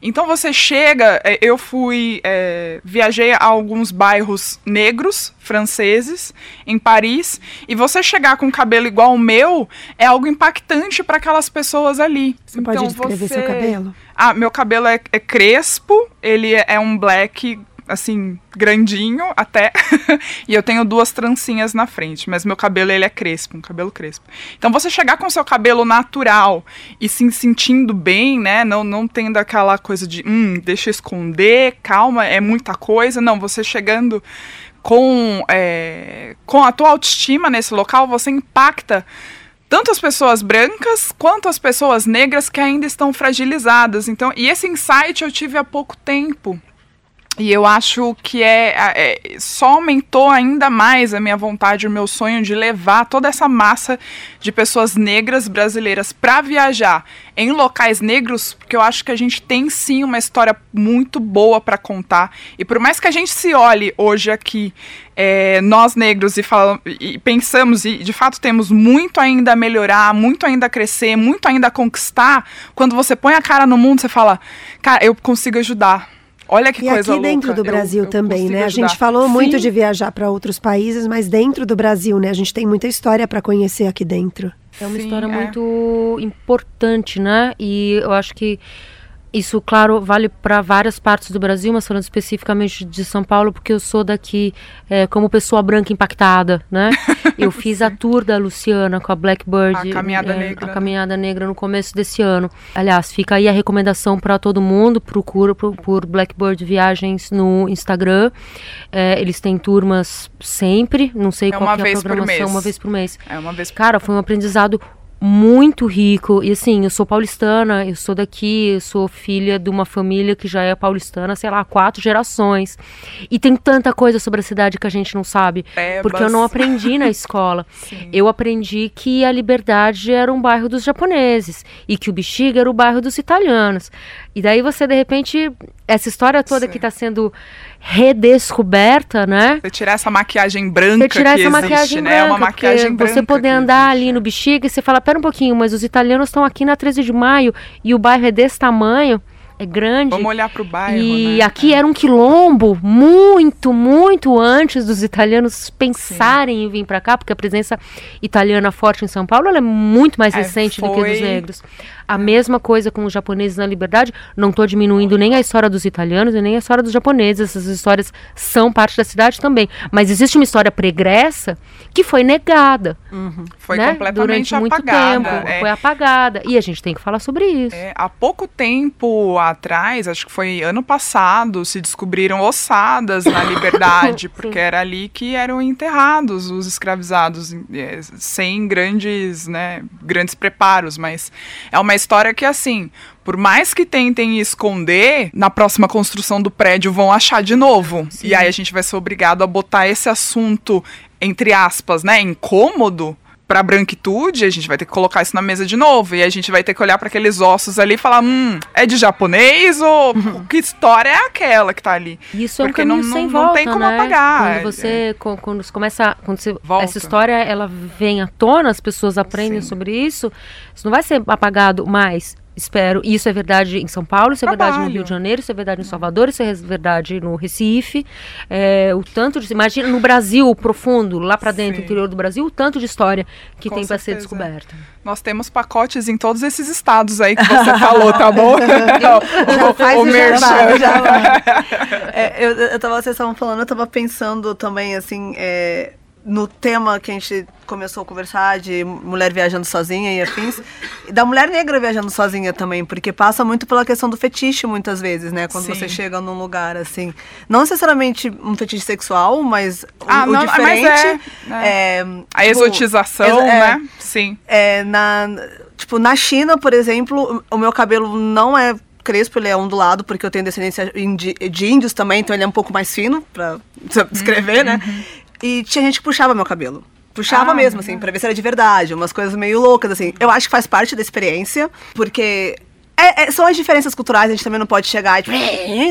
Então você chega, é, eu fui, é, viajei a alguns bairros negros franceses em Paris e você chegar com cabelo igual o meu é algo impactante para aquelas pessoas ali. Você então, pode descrever você... seu cabelo? Ah, meu cabelo é, é crespo, ele é um black assim, grandinho até, [laughs] e eu tenho duas trancinhas na frente, mas meu cabelo ele é crespo, um cabelo crespo. Então você chegar com seu cabelo natural e se sentindo bem, né, não, não tendo aquela coisa de, hum, deixa eu esconder, calma, é muita coisa, não, você chegando com, é, com a tua autoestima nesse local, você impacta tanto as pessoas brancas quanto as pessoas negras que ainda estão fragilizadas. Então, e esse insight eu tive há pouco tempo. E eu acho que é, é, só aumentou ainda mais a minha vontade, o meu sonho de levar toda essa massa de pessoas negras brasileiras para viajar em locais negros, porque eu acho que a gente tem sim uma história muito boa para contar. E por mais que a gente se olhe hoje aqui, é, nós negros, e, falam, e pensamos, e de fato temos muito ainda a melhorar, muito ainda a crescer, muito ainda a conquistar, quando você põe a cara no mundo, você fala, cara, eu consigo ajudar Olha que e coisa aqui dentro do Brasil eu, eu também, né? A gente falou Sim. muito de viajar para outros países, mas dentro do Brasil, né? A gente tem muita história para conhecer aqui dentro. É uma Sim, história é. muito importante, né? E eu acho que isso, claro, vale para várias partes do Brasil, mas falando especificamente de São Paulo, porque eu sou daqui é, como pessoa branca impactada, né? [laughs] Eu fiz a tour da Luciana com a Blackbird. A Caminhada é, Negra. A Caminhada Negra no começo desse ano. Aliás, fica aí a recomendação para todo mundo, procura por, por, Blackbird Viagens no Instagram. É, eles têm turmas sempre, não sei é qual é a programação, uma vez por mês. É uma vez por Cara, foi um aprendizado muito rico. E assim, eu sou paulistana, eu sou daqui, eu sou filha de uma família que já é paulistana, sei lá, quatro gerações. E tem tanta coisa sobre a cidade que a gente não sabe. É, porque eu não aprendi na [laughs] escola. Sim. Eu aprendi que a Liberdade era um bairro dos japoneses e que o Bexiga era o bairro dos italianos. E daí você, de repente, essa história toda Sim. que está sendo redescoberta, né? Você tirar essa maquiagem branca você tirar que essa existe, maquiagem né? branca, É uma maquiagem branca. Você poder andar ali no bexiga e você fala, pera um pouquinho, mas os italianos estão aqui na 13 de maio e o bairro é desse tamanho é grande. Vamos olhar para o bairro. E né? aqui é. era um quilombo muito, muito antes dos italianos pensarem Sim. em vir para cá, porque a presença italiana forte em São Paulo é muito mais recente é, do que dos negros. A mesma coisa com os japoneses na liberdade. Não estou diminuindo nem a história dos italianos e nem a história dos japoneses. Essas histórias são parte da cidade também. Mas existe uma história pregressa que foi negada. Uhum. Foi né? completamente Durante apagada. muito tempo. É. Foi apagada. E a gente tem que falar sobre isso. É, há pouco tempo atrás, acho que foi ano passado, se descobriram ossadas na liberdade, [coughs] porque era ali que eram enterrados os escravizados, é, sem grandes, né, grandes preparos. Mas é uma história que, assim, por mais que tentem esconder, na próxima construção do prédio vão achar de novo. Sim. E aí a gente vai ser obrigado a botar esse assunto, entre aspas, né, incômodo, pra branquitude, a gente vai ter que colocar isso na mesa de novo. E a gente vai ter que olhar para aqueles ossos ali e falar: hum, é de japonês ou que história é aquela que tá ali? Isso Porque é um caminho não, sem não, volta, não tem como né? apagar. Quando você, co- quando você começa, quando você, Volta. essa história ela vem à tona, as pessoas aprendem sobre isso, isso não vai ser apagado mais. Espero. Isso é verdade em São Paulo, isso é verdade no. Rio de Janeiro, isso é verdade em Salvador, isso é verdade no Recife. É, o tanto de. Imagina no Brasil profundo, lá pra dentro, Sim. interior do Brasil, o tanto de história que Com tem pra ser descoberta. Nós temos pacotes em todos esses estados aí que você falou, tá bom? [laughs] [laughs] Já faz o o merchan. jabá, jabá. É, eu, eu tava, vocês estavam falando, eu tava pensando também, assim, é, no tema que a gente começou a conversar de mulher viajando sozinha e afins, e da mulher negra viajando sozinha também, porque passa muito pela questão do fetiche muitas vezes, né? Quando Sim. você chega num lugar assim, não necessariamente um fetiche sexual, mas o, Ah, o não, mas diferente é, né? é, A tipo, exotização, é, né? Sim. é, na, tipo, na China, por exemplo, o meu cabelo não é crespo, ele é ondulado, porque eu tenho descendência de índios também, então ele é um pouco mais fino, pra [laughs] descrever, né? E tinha gente que puxava meu cabelo. Puxava Ah, mesmo, assim, pra ver se era de verdade, umas coisas meio loucas, assim. Eu acho que faz parte da experiência, porque é- é- são as diferenças culturais, a gente também não pode chegar e, tipo,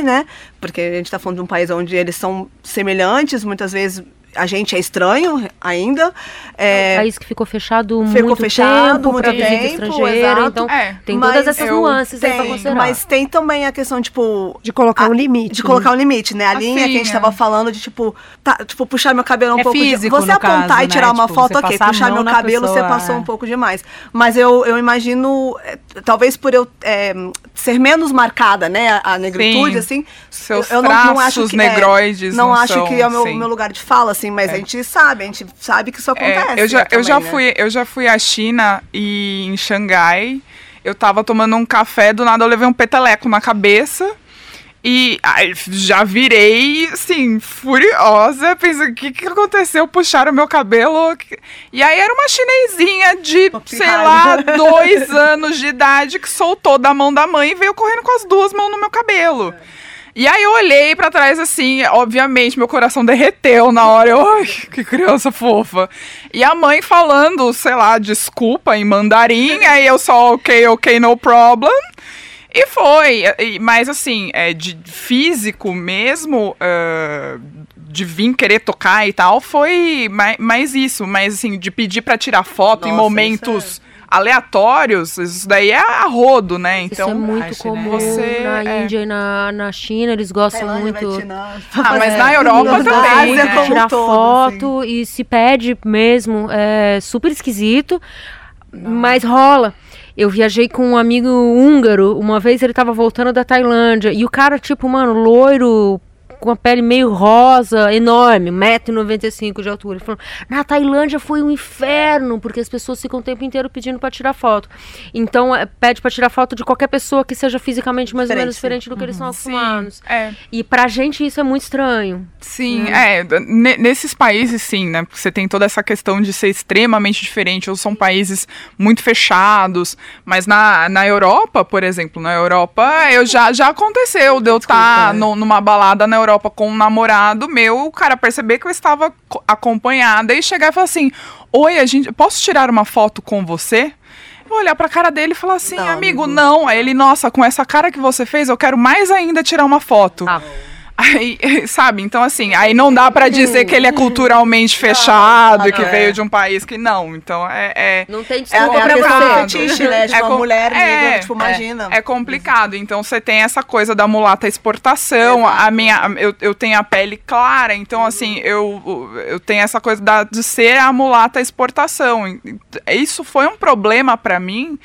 né? Porque a gente tá falando de um país onde eles são semelhantes, muitas vezes a gente é estranho ainda. É, país que ficou fechado ficou muito fechado tempo muito tempo, estrangeira, exato. então É, tem Mas todas essas eu- nuances aí pra tem, considerar. Mas tem também a questão, tipo. De colocar a- um limite. De colocar um limite, né? A Assim, linha que a gente é. tava falando de, tipo, tá, tipo, puxar meu cabelo um É pouco. de- físico, você no apontar caso, e tirar né? uma Tipo, foto, você ok. Puxar meu cabelo, você pessoa, passou é. um pouco demais. Mas eu, eu imagino, é, talvez por eu é, ser menos marcada, né? A, negritude, Sim. assim. Seus eu não, não acho que. é, negroides não, não acho são, que é o meu, meu lugar de fala, assim, mas a gente sabe, a gente sabe que isso É, acontece. eu já, eu já né? fui, eu já fui à China e em Xangai. Eu tava tomando um café, do nada eu levei um peteleco na cabeça. E aí, já virei, assim, furiosa. Pensei, o que, que aconteceu? Puxaram meu cabelo. E aí era uma chinesinha de, sei lá, dois anos de idade que soltou da mão da mãe e veio correndo com as duas mãos no meu cabelo. E aí eu olhei pra trás assim, obviamente meu coração derreteu na hora. Eu, ai, que criança fofa. E a mãe falando, sei lá, desculpa em mandarim, aí eu só ok, ok, no problem. E foi, mas assim, é, de físico mesmo, ah, de vir querer tocar e tal, foi mais, mais isso. Mas assim, de pedir pra tirar foto em Nossa, momentos aleatórios, isso daí é a rodo, né? Então, Isso é muito acho, comum né? Você, na é. Índia e na, na China, eles gostam Tailândia, muito Vietnã, [laughs] Ah, mas é, na Europa na também, Ásia né? como tirar todo, foto e se pede mesmo, é super esquisito, mas rola. Eu viajei com um amigo húngaro, uma vez ele tava voltando da Tailândia, e o cara, tipo, mano, loiro, com a pele meio rosa, enorme, 1,95m de altura. Ele falou, na Tailândia foi um inferno, porque as pessoas ficam o tempo inteiro pedindo pra tirar foto. Então, é, pede pra tirar foto de qualquer pessoa que seja fisicamente mais ou menos Diferente. diferente do que eles estão Uhum. Acostumados. é. E pra gente isso é muito estranho. Sim, é. ne- nesses países, sim, né? Porque você tem toda essa questão de ser extremamente diferente, ou são países muito fechados. Mas na, na Europa, por exemplo, na Europa, eu já, já aconteceu de eu estar numa balada na Europa com um namorado meu, o cara perceber que eu estava co- acompanhada e chegar e falar assim: Oi, a gente, posso tirar uma foto com você? Eu vou olhar pra cara dele e falar assim, Não, amigo, amigo. não. Aí ele, nossa, com essa cara que você fez, eu quero mais ainda tirar uma foto. Ah. Aí, [laughs] sabe, então assim, aí não dá pra dizer que ele é culturalmente fechado e que é. veio de um país que não. Então é. é Não tem É, desculpa é pra você. fetiche, né? Tipo, uma com- mulher negra, é, tipo, é, imagina. É, complicado. Então você tem essa coisa da mulata exportação. A minha, eu, eu tenho a pele clara, então assim, eu, eu tenho essa coisa da, de ser a mulata exportação. Isso foi um problema pra mim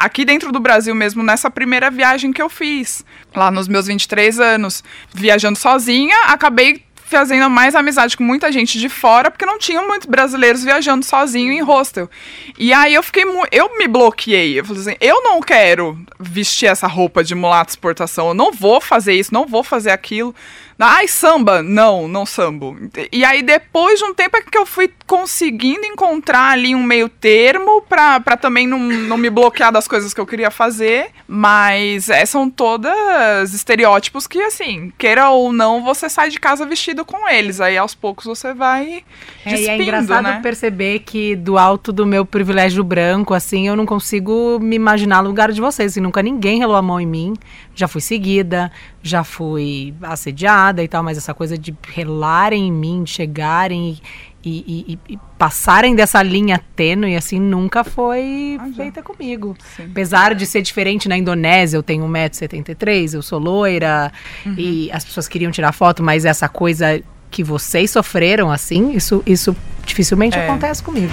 aqui dentro do Brasil mesmo, nessa primeira viagem que eu fiz, lá nos meus 23 anos, viajando sozinha, acabei fazendo mais amizade com muita gente de fora, porque não tinham muitos brasileiros viajando sozinho em hostel. E aí eu fiquei eu me bloqueei. Eu falei assim, eu não quero vestir essa roupa de mulata exportação, eu não vou fazer isso, não vou fazer aquilo. Ai, samba? Não, não sambo. E aí, depois de um tempo, é que eu fui conseguindo encontrar ali um meio termo pra, pra também não, não me bloquear das coisas que eu queria fazer. Mas é, são todas estereótipos que, assim, queira ou não, você sai de casa vestido com eles. Aí, aos poucos, você vai É, despindo, e é engraçado né? perceber que do alto do meu privilégio branco, assim, eu não consigo me imaginar no lugar de vocês. Assim, nunca ninguém relou a mão em mim. Já fui seguida, já fui assediada e tal, mas essa coisa de relarem em mim, de chegarem e, e- e- passarem dessa linha tênue, assim, nunca foi feita comigo. Apesar de ser diferente na Indonésia, eu tenho 1,73m, eu sou loira, e as pessoas queriam tirar foto, mas essa coisa que vocês sofreram, assim, isso, isso dificilmente É. acontece comigo.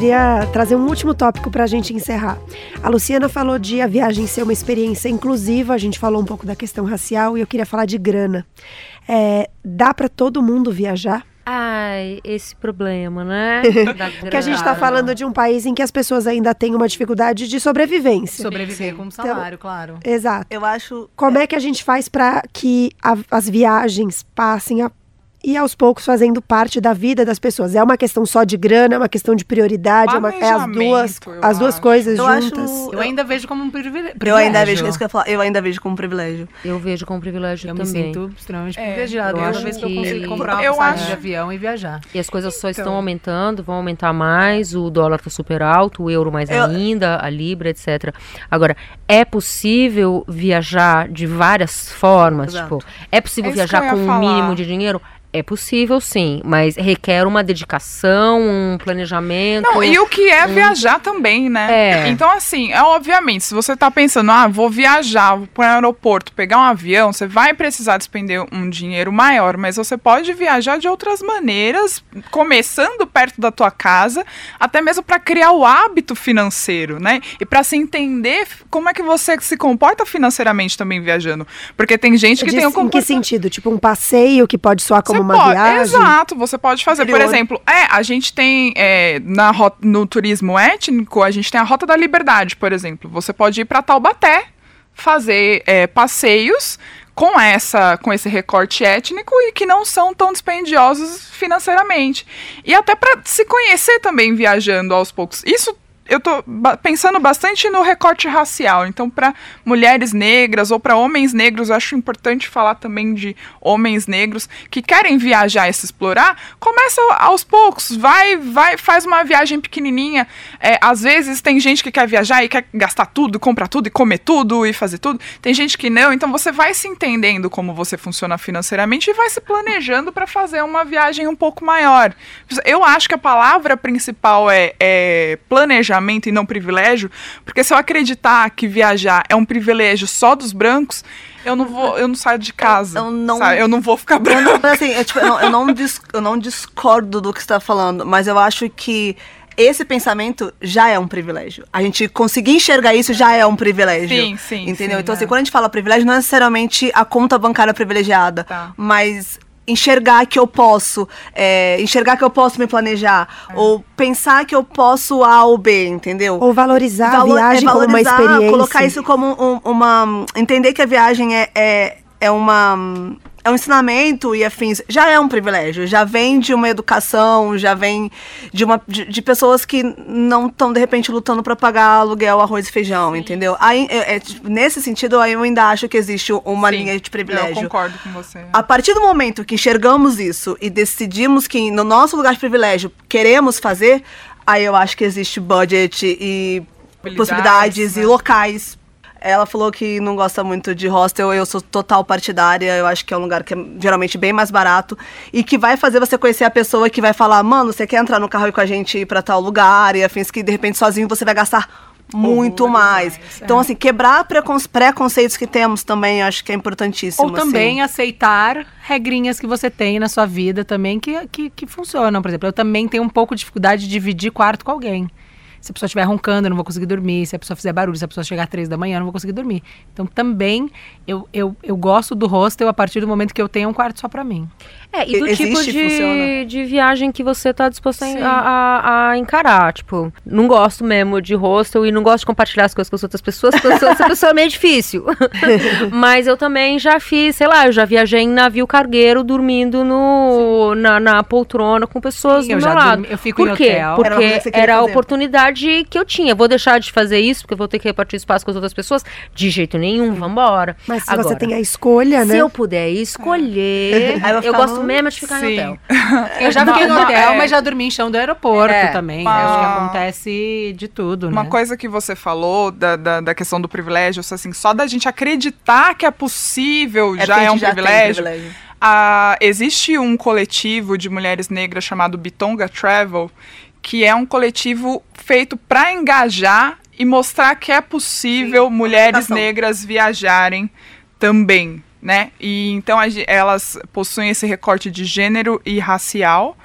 Queria trazer um último tópico para a gente encerrar. A Luciana falou de a viagem ser uma experiência inclusiva, a gente falou um pouco da questão racial e eu queria falar de grana. É, dá para todo mundo viajar? Ai, esse problema, né? [laughs] Porque a gente está falando de um país em que as pessoas ainda têm uma dificuldade de sobrevivência. Sobreviver com um salário, claro. Exato. Eu acho. Como é que a gente faz para que a- as viagens passem a e aos poucos fazendo parte da vida das pessoas? É uma questão só de grana, é uma questão de prioridade, é, uma- é as duas, as duas coisas Eu acho- juntas. Eu ainda vejo como um privilégio. Eu ainda vejo isso que eu ia falar. Eu ainda vejo como privilégio. Eu vejo como privilégio Eu também. me sinto extremamente É, privilegiada eu acho vez que eu consigo comprar uma Eu passagem acho- de avião e viajar. E as coisas só estão Então. aumentando, vão aumentar mais, o dólar tá super alto, o euro mais Eu- ainda, a libra, etc. Agora, é possível viajar de várias formas? Exato. Tipo, é possível É viajar eu ia com um falar. mínimo de dinheiro? É possível, sim, mas requer uma dedicação, um planejamento. Não, e o que é um- viajar também, né? É. Então, assim, é obviamente, se você tá pensando, ah, vou viajar, vou para o aeroporto, pegar um avião, você vai precisar despender um dinheiro maior, mas você pode viajar de outras maneiras, começando perto da tua casa, até mesmo para criar o hábito financeiro, né? E para se entender como é que você se comporta financeiramente também viajando. Porque tem gente que Diz- tem um em que comportamento sentido? Tipo um passeio que pode soar como uma pode- viagem? Exato, você pode fazer. Por Interior. exemplo, é, a gente tem é, na no turismo étnico, a gente tem a Rota da Liberdade, por exemplo. Você pode ir para Taubaté, fazer é, passeios com essa com esse recorte étnico e que não são tão dispendiosos financeiramente. E até para se conhecer também viajando aos poucos. Isso eu tô pensando bastante no recorte racial. Então, para mulheres negras ou para homens negros, eu acho importante falar também de homens negros que querem viajar e se explorar. Começa aos poucos, vai, vai, faz uma viagem pequenininha. É, às vezes tem gente que quer viajar e quer gastar tudo, comprar tudo e comer tudo e fazer tudo. Tem gente que não. Então, você vai se entendendo como você funciona financeiramente e vai se planejando para fazer uma viagem um pouco maior. Eu acho que a palavra principal é, é planejamento e não privilégio, porque se eu acreditar que viajar é um privilégio só dos brancos, eu não vou, eu não saio de casa. Eu não, sabe? Eu não vou ficar Eu branco. não, assim, eu, tipo, eu não, eu não dis- eu não discordo do que você está falando, mas eu acho que esse pensamento já é um privilégio. A gente conseguir enxergar isso já é um privilégio. Sim, sim, Entendeu? sim, então, é. assim, quando a gente fala privilégio, não é necessariamente a conta bancária privilegiada, Tá. mas enxergar que eu posso, é, enxergar que eu posso me planejar, É. ou pensar que eu posso A ou B, entendeu? Ou valorizar a Valor- viagem é como uma valorizar, experiência. Colocar isso como um- uma. Entender que a viagem é, é, é uma. É um ensinamento e afins. Já é um privilégio. Já vem de uma educação, já vem de, uma, de, de pessoas que não estão, de repente, lutando para pagar aluguel, arroz e feijão, entendeu? Aí, é- é, nesse sentido, aí eu ainda acho que existe uma Sim, linha de privilégio. Eu concordo com você. A partir do momento que enxergamos isso e decidimos que no nosso lugar de privilégio queremos fazer, aí eu acho que existe budget e Possibilidades, possibilidades né? e locais. Ela falou que não gosta muito de hostel, eu sou total partidária, eu acho que é um lugar que é geralmente bem mais barato e que vai fazer você conhecer a pessoa que vai falar, mano, você quer entrar no carro e com a gente ir pra tal lugar e afins que de repente sozinho você vai gastar muito mais. Então, assim, quebrar precon- preconceitos que temos também acho que é importantíssimo. Ou também assim. aceitar regrinhas que você tem na sua vida também que, que, que funcionam. Por exemplo, eu também tenho um pouco de dificuldade de dividir quarto com alguém. Se a pessoa estiver roncando, eu não vou conseguir dormir. Se a pessoa fizer barulho, se a pessoa chegar às três da manhã, eu não vou conseguir dormir. Então, também, eu, eu, eu gosto do hostel a partir do momento que eu tenho um quarto só para mim. É, e do Existe, tipo de, funciona? de viagem que você tá disposto a, a- a- encarar. Tipo, não gosto mesmo de hostel e não gosto de compartilhar as coisas com as outras pessoas, porque eu sou- essa pessoa é meio difícil. [laughs] Mas eu também já fiz, sei lá, eu já viajei em navio cargueiro dormindo no, na, na poltrona com pessoas Sim, do eu meu já lado. dormi- eu fico Por em quê? Era Porque queria era a fazer. Oportunidade que eu tinha. Vou deixar de fazer isso porque eu vou ter que repartir espaço com as outras pessoas? De jeito nenhum, vambora. Mas se Agora, você tem a escolha, se né? eu puder escolher, Aí eu eu gosto no- mesmo de ficar Sim. em hotel. [laughs] Eu já fiquei no hotel, é. mas já dormi em chão do aeroporto É. também. Uma- Acho que acontece de tudo, Uma né? coisa que você falou da, da, da questão do privilégio, assim, só da gente acreditar que é possível É já é um já privilégio. privilégio. Ah, existe um coletivo de mulheres negras chamado Bitonga Travel, que é um coletivo feito para engajar e mostrar que é possível mulheres comunicação. negras viajarem também, né? E então elas possuem esse recorte de gênero e racial.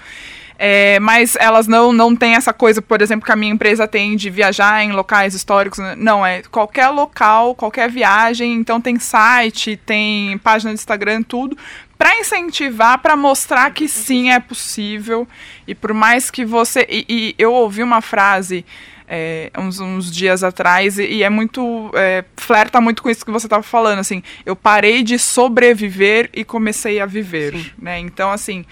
É, mas elas não, não têm essa coisa, por exemplo, que a minha empresa tem de viajar em locais históricos. né? Não, é qualquer local, qualquer viagem. Então tem site, tem página de Instagram, tudo. Para incentivar, para mostrar que sim é possível. E por mais que você. E, e eu ouvi uma frase é, uns, uns dias atrás e, e é muito. É, flerta muito com isso que você estava falando. Assim, eu parei de sobreviver e comecei a viver. Né? Então, assim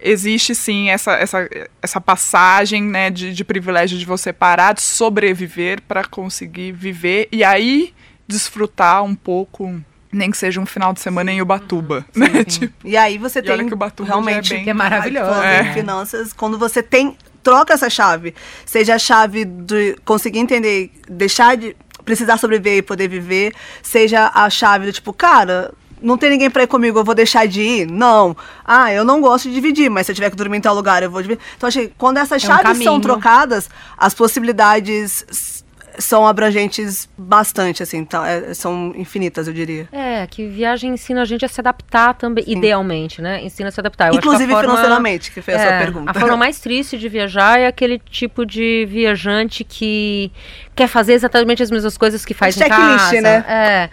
existe sim essa, essa, essa passagem né, de, de privilégio de você parar de sobreviver para conseguir viver e aí desfrutar um pouco, nem que seja um final de semana em Ubatuba. né? [laughs] Tipo, E aí você E tem olha que o Ubatuba já realmente é bem- Que é maravilhoso, né? em finanças, quando você tem troca essa chave, seja a chave de conseguir entender, deixar de precisar sobreviver e poder viver, seja a chave do tipo, cara, não tem ninguém pra ir comigo, eu vou deixar de ir? Não. Ah, eu não gosto de dividir, mas se eu tiver que dormir em tal lugar, eu vou dividir. Então, achei que quando essas É um chaves são caminho. trocadas, as possibilidades são abrangentes bastante, assim, então, é- são infinitas, eu diria. É, que viagem ensina a gente a se adaptar também, idealmente, né? Ensina a se adaptar. Eu Inclusive forma- financeiramente, que foi a sua É, pergunta. A forma [laughs] mais triste de viajar é aquele tipo de viajante que quer fazer exatamente as mesmas coisas que faz em Checklist, casa. né? É.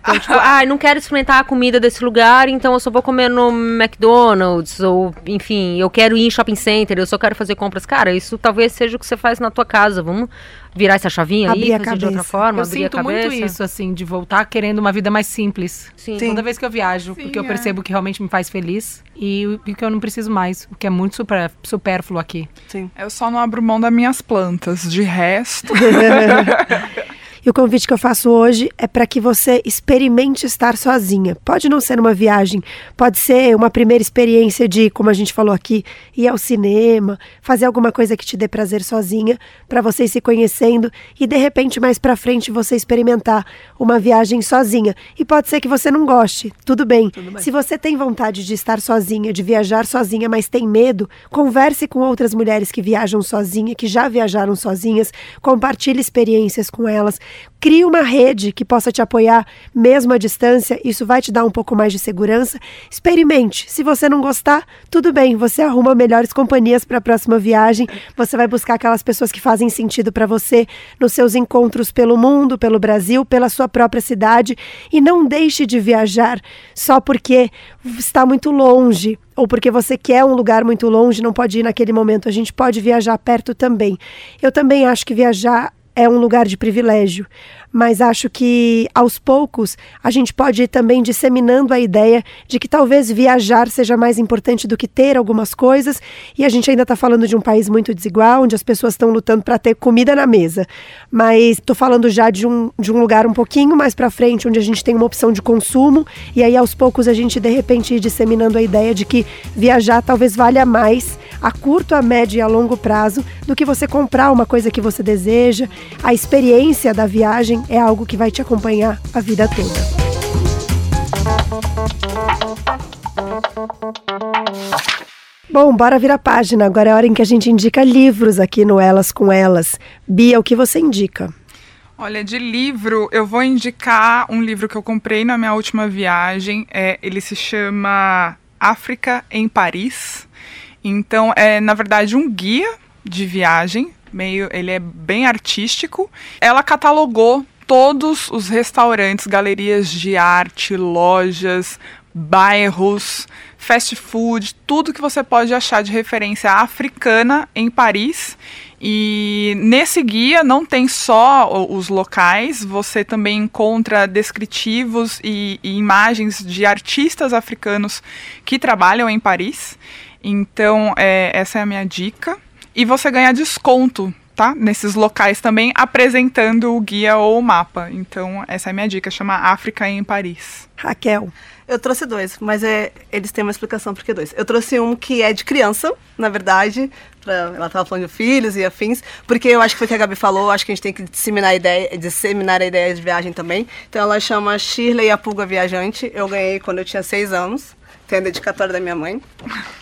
Então, tipo, ah, não quero experimentar a comida desse lugar, então eu só vou comer no McDonald's, ou, enfim, eu quero ir em shopping center, eu só quero fazer compras. Cara, isso talvez seja o que você faz na tua casa. Vamos virar essa chavinha Abrir aí, a fazer de outra cabeça. forma, Eu abrir sinto a cabeça. muito isso, assim, de voltar querendo uma vida mais simples. Sim. Toda vez que eu viajo, porque eu é. percebo que realmente me faz feliz e o que eu não preciso mais, o que é muito super, supérfluo aqui. Sim. eu só não abro mão das minhas plantas. De resto. [laughs] E o convite que eu faço hoje é para que você experimente estar sozinha. Pode não ser uma viagem, pode ser uma primeira experiência de, como a gente falou aqui, ir ao cinema, fazer alguma coisa que te dê prazer sozinha, para você ir se conhecendo e de repente mais para frente você experimentar uma viagem sozinha. E pode ser que você não goste, tudo bem. Se você tem vontade de estar sozinha, de viajar sozinha, mas tem medo, converse com outras mulheres que viajam sozinha, que já viajaram sozinhas, compartilhe experiências com elas. Crie uma rede que possa te apoiar mesmo à distância, isso vai te dar um pouco mais de segurança. Experimente. Se você não gostar, tudo bem, você arruma melhores companhias para a próxima viagem. Você vai buscar aquelas pessoas que fazem sentido para você nos seus encontros pelo mundo, pelo Brasil, pela sua própria cidade e não deixe de viajar só porque está muito longe ou porque você quer um lugar muito longe, não pode ir naquele momento. A gente pode viajar perto também. Eu também acho que viajar é um lugar de privilégio, mas acho que aos poucos a gente pode ir também disseminando a ideia de que talvez viajar seja mais importante do que ter algumas coisas, e a gente ainda está falando de um país muito desigual, onde as pessoas estão lutando para ter comida na mesa. Mas estou falando já de um, de um lugar um pouquinho mais para frente, onde a gente tem uma opção de consumo, e aí aos poucos a gente de repente ir disseminando a ideia de que viajar talvez valha mais a curto, a médio e a longo prazo do que você comprar uma coisa que você deseja. A experiência da viagem é algo que vai te acompanhar a vida toda. Bom, bora virar página. Agora é a hora em que a gente indica livros aqui no Elas com Elas. Bia, o que você indica? Olha, de livro, eu vou indicar um livro que eu comprei na minha última viagem. É, ele se chama África em Paris. Então, é na verdade um guia de viagem, meio, ele é bem artístico. Ela catalogou todos os restaurantes, galerias de arte, lojas, bairros, fast food, tudo que você pode achar de referência africana em Paris. E nesse guia não tem só os locais, você também encontra descritivos e, e imagens de artistas africanos que trabalham em Paris. Então, é, essa é a minha dica. E você ganha desconto tá? Nesses locais também, apresentando o guia ou o mapa. Então, essa é a minha dica, chama África em Paris. Raquel. Eu trouxe dois, mas é, eles têm uma explicação por que dois. Eu trouxe um que é de criança, na verdade, pra, ela estava falando de filhos e afins, porque eu acho que foi o que a Gabi falou, acho que a gente tem que disseminar a ideia, disseminar a ideia de viagem também. Então ela chama Shirley a Pulga Viajante. Eu ganhei quando eu tinha seis anos. Tem a dedicatória da minha mãe.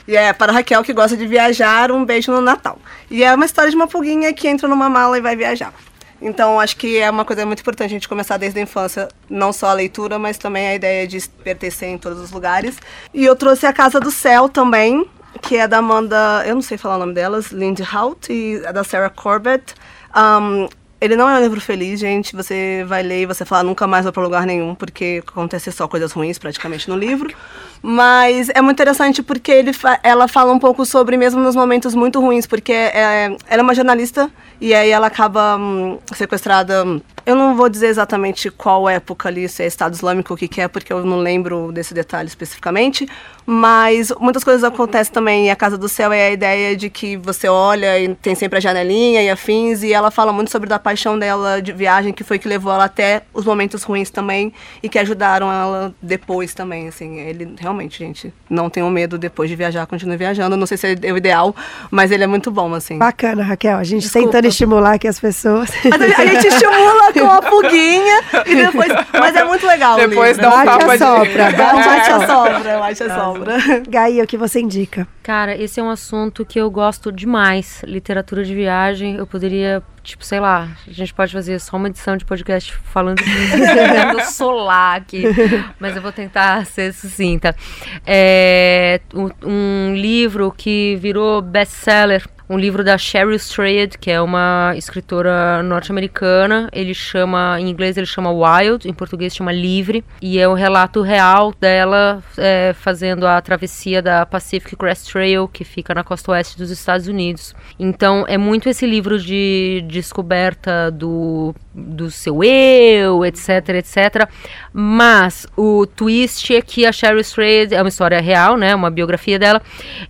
E é para Raquel que gosta de viajar, um beijo no Natal. E é uma história de uma pulguinha que entra numa mala e vai viajar. Então, acho que é uma coisa muito importante a gente começar desde a infância, não só a leitura, mas também a ideia de pertencer em todos os lugares. E eu trouxe a Casa do Céu também, que é da Amanda, eu não sei falar o nome delas, Lindy Hout e da Sarah Corbett. Um, ele não é um livro feliz, gente. Você vai ler e você fala nunca mais vou para lugar nenhum, porque acontece só coisas ruins praticamente no livro. Mas é muito interessante porque ele ela fala um pouco sobre, mesmo nos momentos muito ruins, porque é, ela é uma jornalista e aí ela acaba hum, sequestrada. Eu não vou dizer exatamente qual época ali, se é Estado Islâmico, o que, que é, porque eu não lembro desse detalhe especificamente. Mas muitas coisas acontecem também. E a Casa do Céu é a ideia de que você olha e tem sempre a janelinha e afins. E ela fala muito sobre a paixão dela de viagem, que foi que levou ela até os momentos ruins também e que ajudaram ela depois também. Assim, ele realmente, gente, não tenham medo depois de viajar, continue viajando. Não sei se é o ideal, mas ele é muito bom, assim. Bacana, Raquel. A gente Desculpa. tentando estimular aqui as pessoas. Mas a gente estimula [laughs] com a fuguinha e depois. Mas é muito legal. Depois dá um tapa de... sopra. Bate a sopra, acho a sopra. Gaia, o que você indica? Cara, esse é um assunto que eu gosto demais. Literatura de viagem, eu poderia, tipo, sei lá, a gente pode fazer só uma edição de podcast falando [laughs] do solar aqui, mas eu vou tentar ser sucinta. É um livro que virou best-seller um livro da Sheryl Strayed, que é uma escritora norte-americana. Ele chama, em inglês ele chama Wild, em português chama Livre, e é um relato real dela é, fazendo a travessia da Pacific Crest Trail, que fica na costa oeste dos Estados Unidos. Então é muito esse livro de descoberta do, do seu eu, etc, etc. Mas o twist é que a Sheryl Strayed é uma história real, né, uma biografia dela.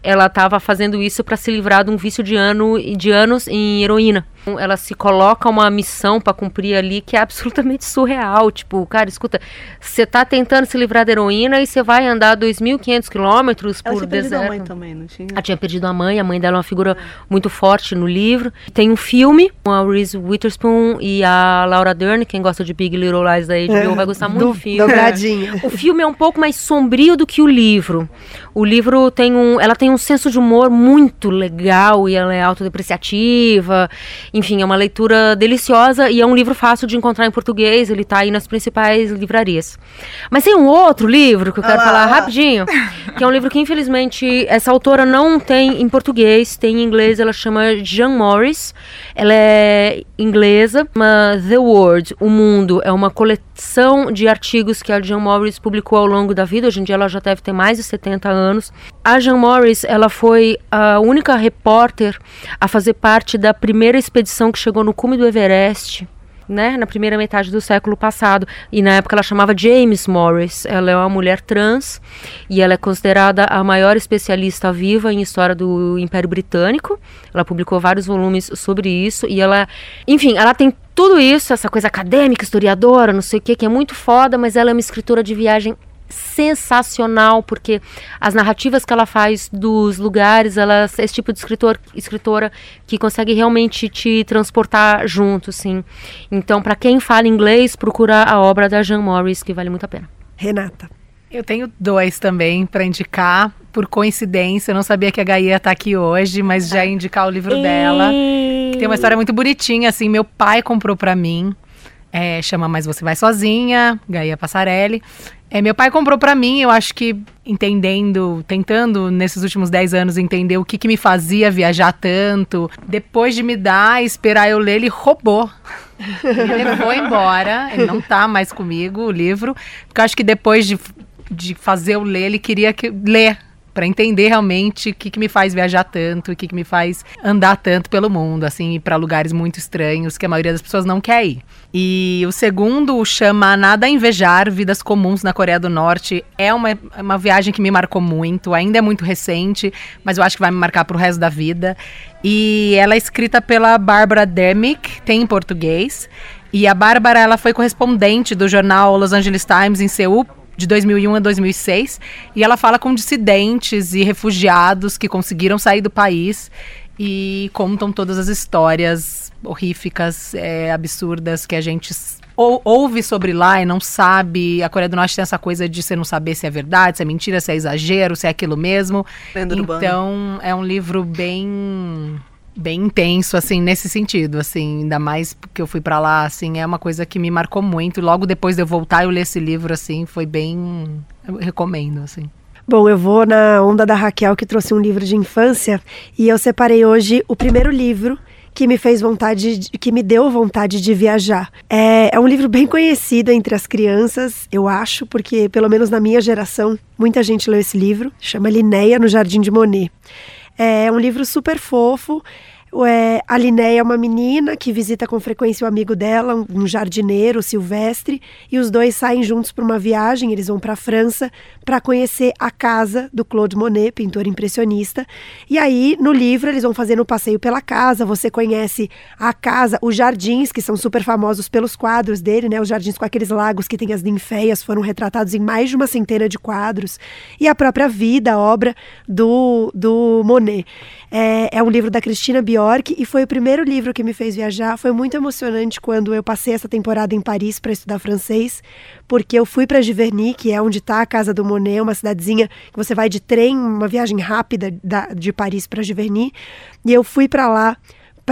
Ela estava fazendo isso para se livrar de um vício de, ano, de anos em heroína. Ela se coloca uma missão para cumprir ali que é absolutamente [laughs] surreal. Tipo, cara, escuta, você tá tentando se livrar da heroína e você vai andar 2.500 quilômetros por tinha deserto. a mãe também, não tinha? Ela tinha perdido a mãe, a mãe dela é uma figura muito forte no livro. Tem um filme com a Reese Witherspoon e a Laura Dern, quem gosta de Big Little Lies da HBO é, vai gostar muito do, do filme. Dobradinha. O filme é um pouco mais sombrio do que o livro. O livro tem um, ela tem um senso de humor muito legal e ela é autodepreciativa. Enfim, é uma leitura deliciosa e é um livro fácil de encontrar em português. Ele está aí nas principais livrarias. Mas tem um outro livro que eu quero ah, falar rapidinho, que é um livro que infelizmente essa autora não tem em português, tem em inglês. Ela chama Jean Morris. Ela é inglesa. Uma The World, o Mundo, é uma coleção de artigos que a Jean Morris publicou ao longo da vida. Hoje em dia ela já deve ter mais de 70 anos. A Jean Morris, ela foi a única repórter a fazer parte da primeira expedição que chegou no cume do Everest. Né, na primeira metade do século passado. E na época ela chamava James Morris. Ela é uma mulher trans e ela é considerada a maior especialista viva em história do Império Britânico. Ela publicou vários volumes sobre isso e ela, enfim, ela tem tudo isso, essa coisa acadêmica, historiadora, não sei o que, que é muito foda, mas ela é uma escritora de viagem sensacional, porque as narrativas que ela faz dos lugares, ela é esse tipo de escritor, escritora que consegue realmente te transportar junto, sim. Então, para quem fala inglês, procura a obra da Jean Morris, que vale muito a pena. Renata. Eu tenho dois também para indicar. Por coincidência, eu não sabia que a Gaia tá aqui hoje, mas já indicar o livro dela. Que tem uma história muito bonitinha, assim. Meu pai comprou para mim. É, chama Mas Você Vai Sozinha, Gaia Passarelli. É, meu pai comprou para mim, eu acho que entendendo, tentando nesses últimos 10 anos entender o que, que me fazia viajar tanto. Depois de me dar, esperar eu ler, ele roubou. Ele levou embora, ele não tá mais comigo, o livro. Porque eu acho que depois de, de fazer eu ler, ele queria que, ler para entender realmente o que, que me faz viajar tanto, o que, que me faz andar tanto pelo mundo, assim, para lugares muito estranhos que a maioria das pessoas não quer ir. E o segundo chama Nada a Invejar, Vidas Comuns na Coreia do Norte. É uma, uma viagem que me marcou muito, ainda é muito recente, mas eu acho que vai me marcar pro resto da vida. E ela é escrita pela Barbara Demick, tem em português. E a Bárbara, ela foi correspondente do jornal Los Angeles Times em Seul de 2001 a 2006, e ela fala com dissidentes e refugiados que conseguiram sair do país e contam todas as histórias horríficas, é, absurdas que a gente ou, ouve sobre lá e não sabe. A Coreia do Norte tem essa coisa de você não saber se é verdade, se é mentira, se é exagero, se é aquilo mesmo. Lenda então, é um livro bem bem intenso, assim, nesse sentido, assim, ainda mais porque eu fui para lá, assim, é uma coisa que me marcou muito. Logo depois de eu voltar, eu ler esse livro, assim, foi bem, eu recomendo, assim. Bom, eu vou na onda da Raquel que trouxe um livro de infância e eu separei hoje o primeiro livro que me fez vontade, de, que me deu vontade de viajar. É, é um livro bem conhecido entre as crianças, eu acho, porque pelo menos na minha geração muita gente leu esse livro. Chama Linéia no Jardim de Monet. É um livro super fofo. É, a Linéia é uma menina que visita com frequência o amigo dela, um jardineiro, Silvestre, e os dois saem juntos para uma viagem. Eles vão para a França para conhecer a casa do Claude Monet, pintor impressionista. E aí, no livro, eles vão fazendo um passeio pela casa. Você conhece a casa, os jardins, que são super famosos pelos quadros dele, né? Os jardins com aqueles lagos que tem as ninféias foram retratados em mais de uma centena de quadros. E a própria vida, a obra do, do Monet. É, é um livro da Cristina Bjork e foi o primeiro livro que me fez viajar. Foi muito emocionante quando eu passei essa temporada em Paris para estudar francês, porque eu fui para Giverny, que é onde está a casa do Monet, uma cidadezinha que você vai de trem, uma viagem rápida da, de Paris para Giverny, e eu fui para lá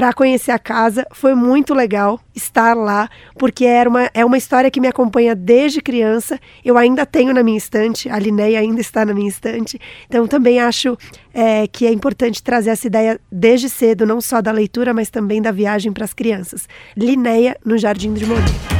para conhecer a casa. Foi muito legal estar lá, porque era uma, é uma história que me acompanha desde criança. Eu ainda tenho na minha estante, a Linéia ainda está na minha estante. Então também acho é, que é importante trazer essa ideia desde cedo, não só da leitura, mas também da viagem para as crianças. Linéia no Jardim de Monet.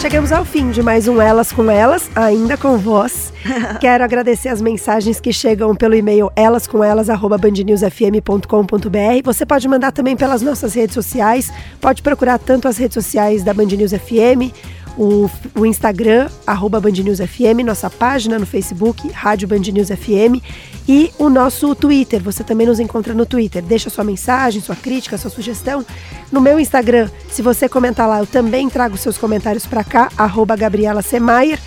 Chegamos ao fim de mais um Elas com Elas, ainda com voz. [laughs] Quero agradecer as mensagens que chegam pelo e-mail elascomelas@bandnewsfm.com.br. Você pode mandar também pelas nossas redes sociais. Pode procurar tanto as redes sociais da Band News FM, o, o Instagram, arroba Band News FM, nossa página no Facebook, Rádio Band News FM e o nosso Twitter. Você também nos encontra no Twitter. Deixa sua mensagem, sua crítica, sua sugestão. No meu Instagram, se você comentar lá, eu também trago seus comentários para cá, arroba Gabriela Semayer.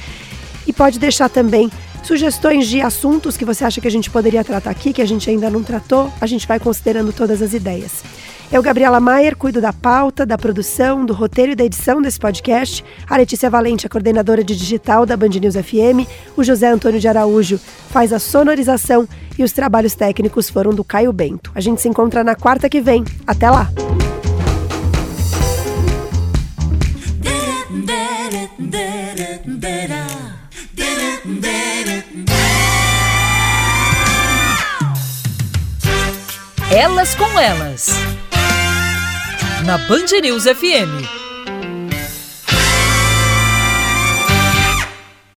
E pode deixar também sugestões de assuntos que você acha que a gente poderia tratar aqui, que a gente ainda não tratou. A gente vai considerando todas as ideias. Eu, Gabriela Maier, cuido da pauta, da produção, do roteiro e da edição desse podcast. A Letícia Valente, a coordenadora de digital da Band News FM. O José Antônio de Araújo faz a sonorização e os trabalhos técnicos foram do Caio Bento. A gente se encontra na quarta que vem. Até lá! Elas com Elas. Na Band News FM.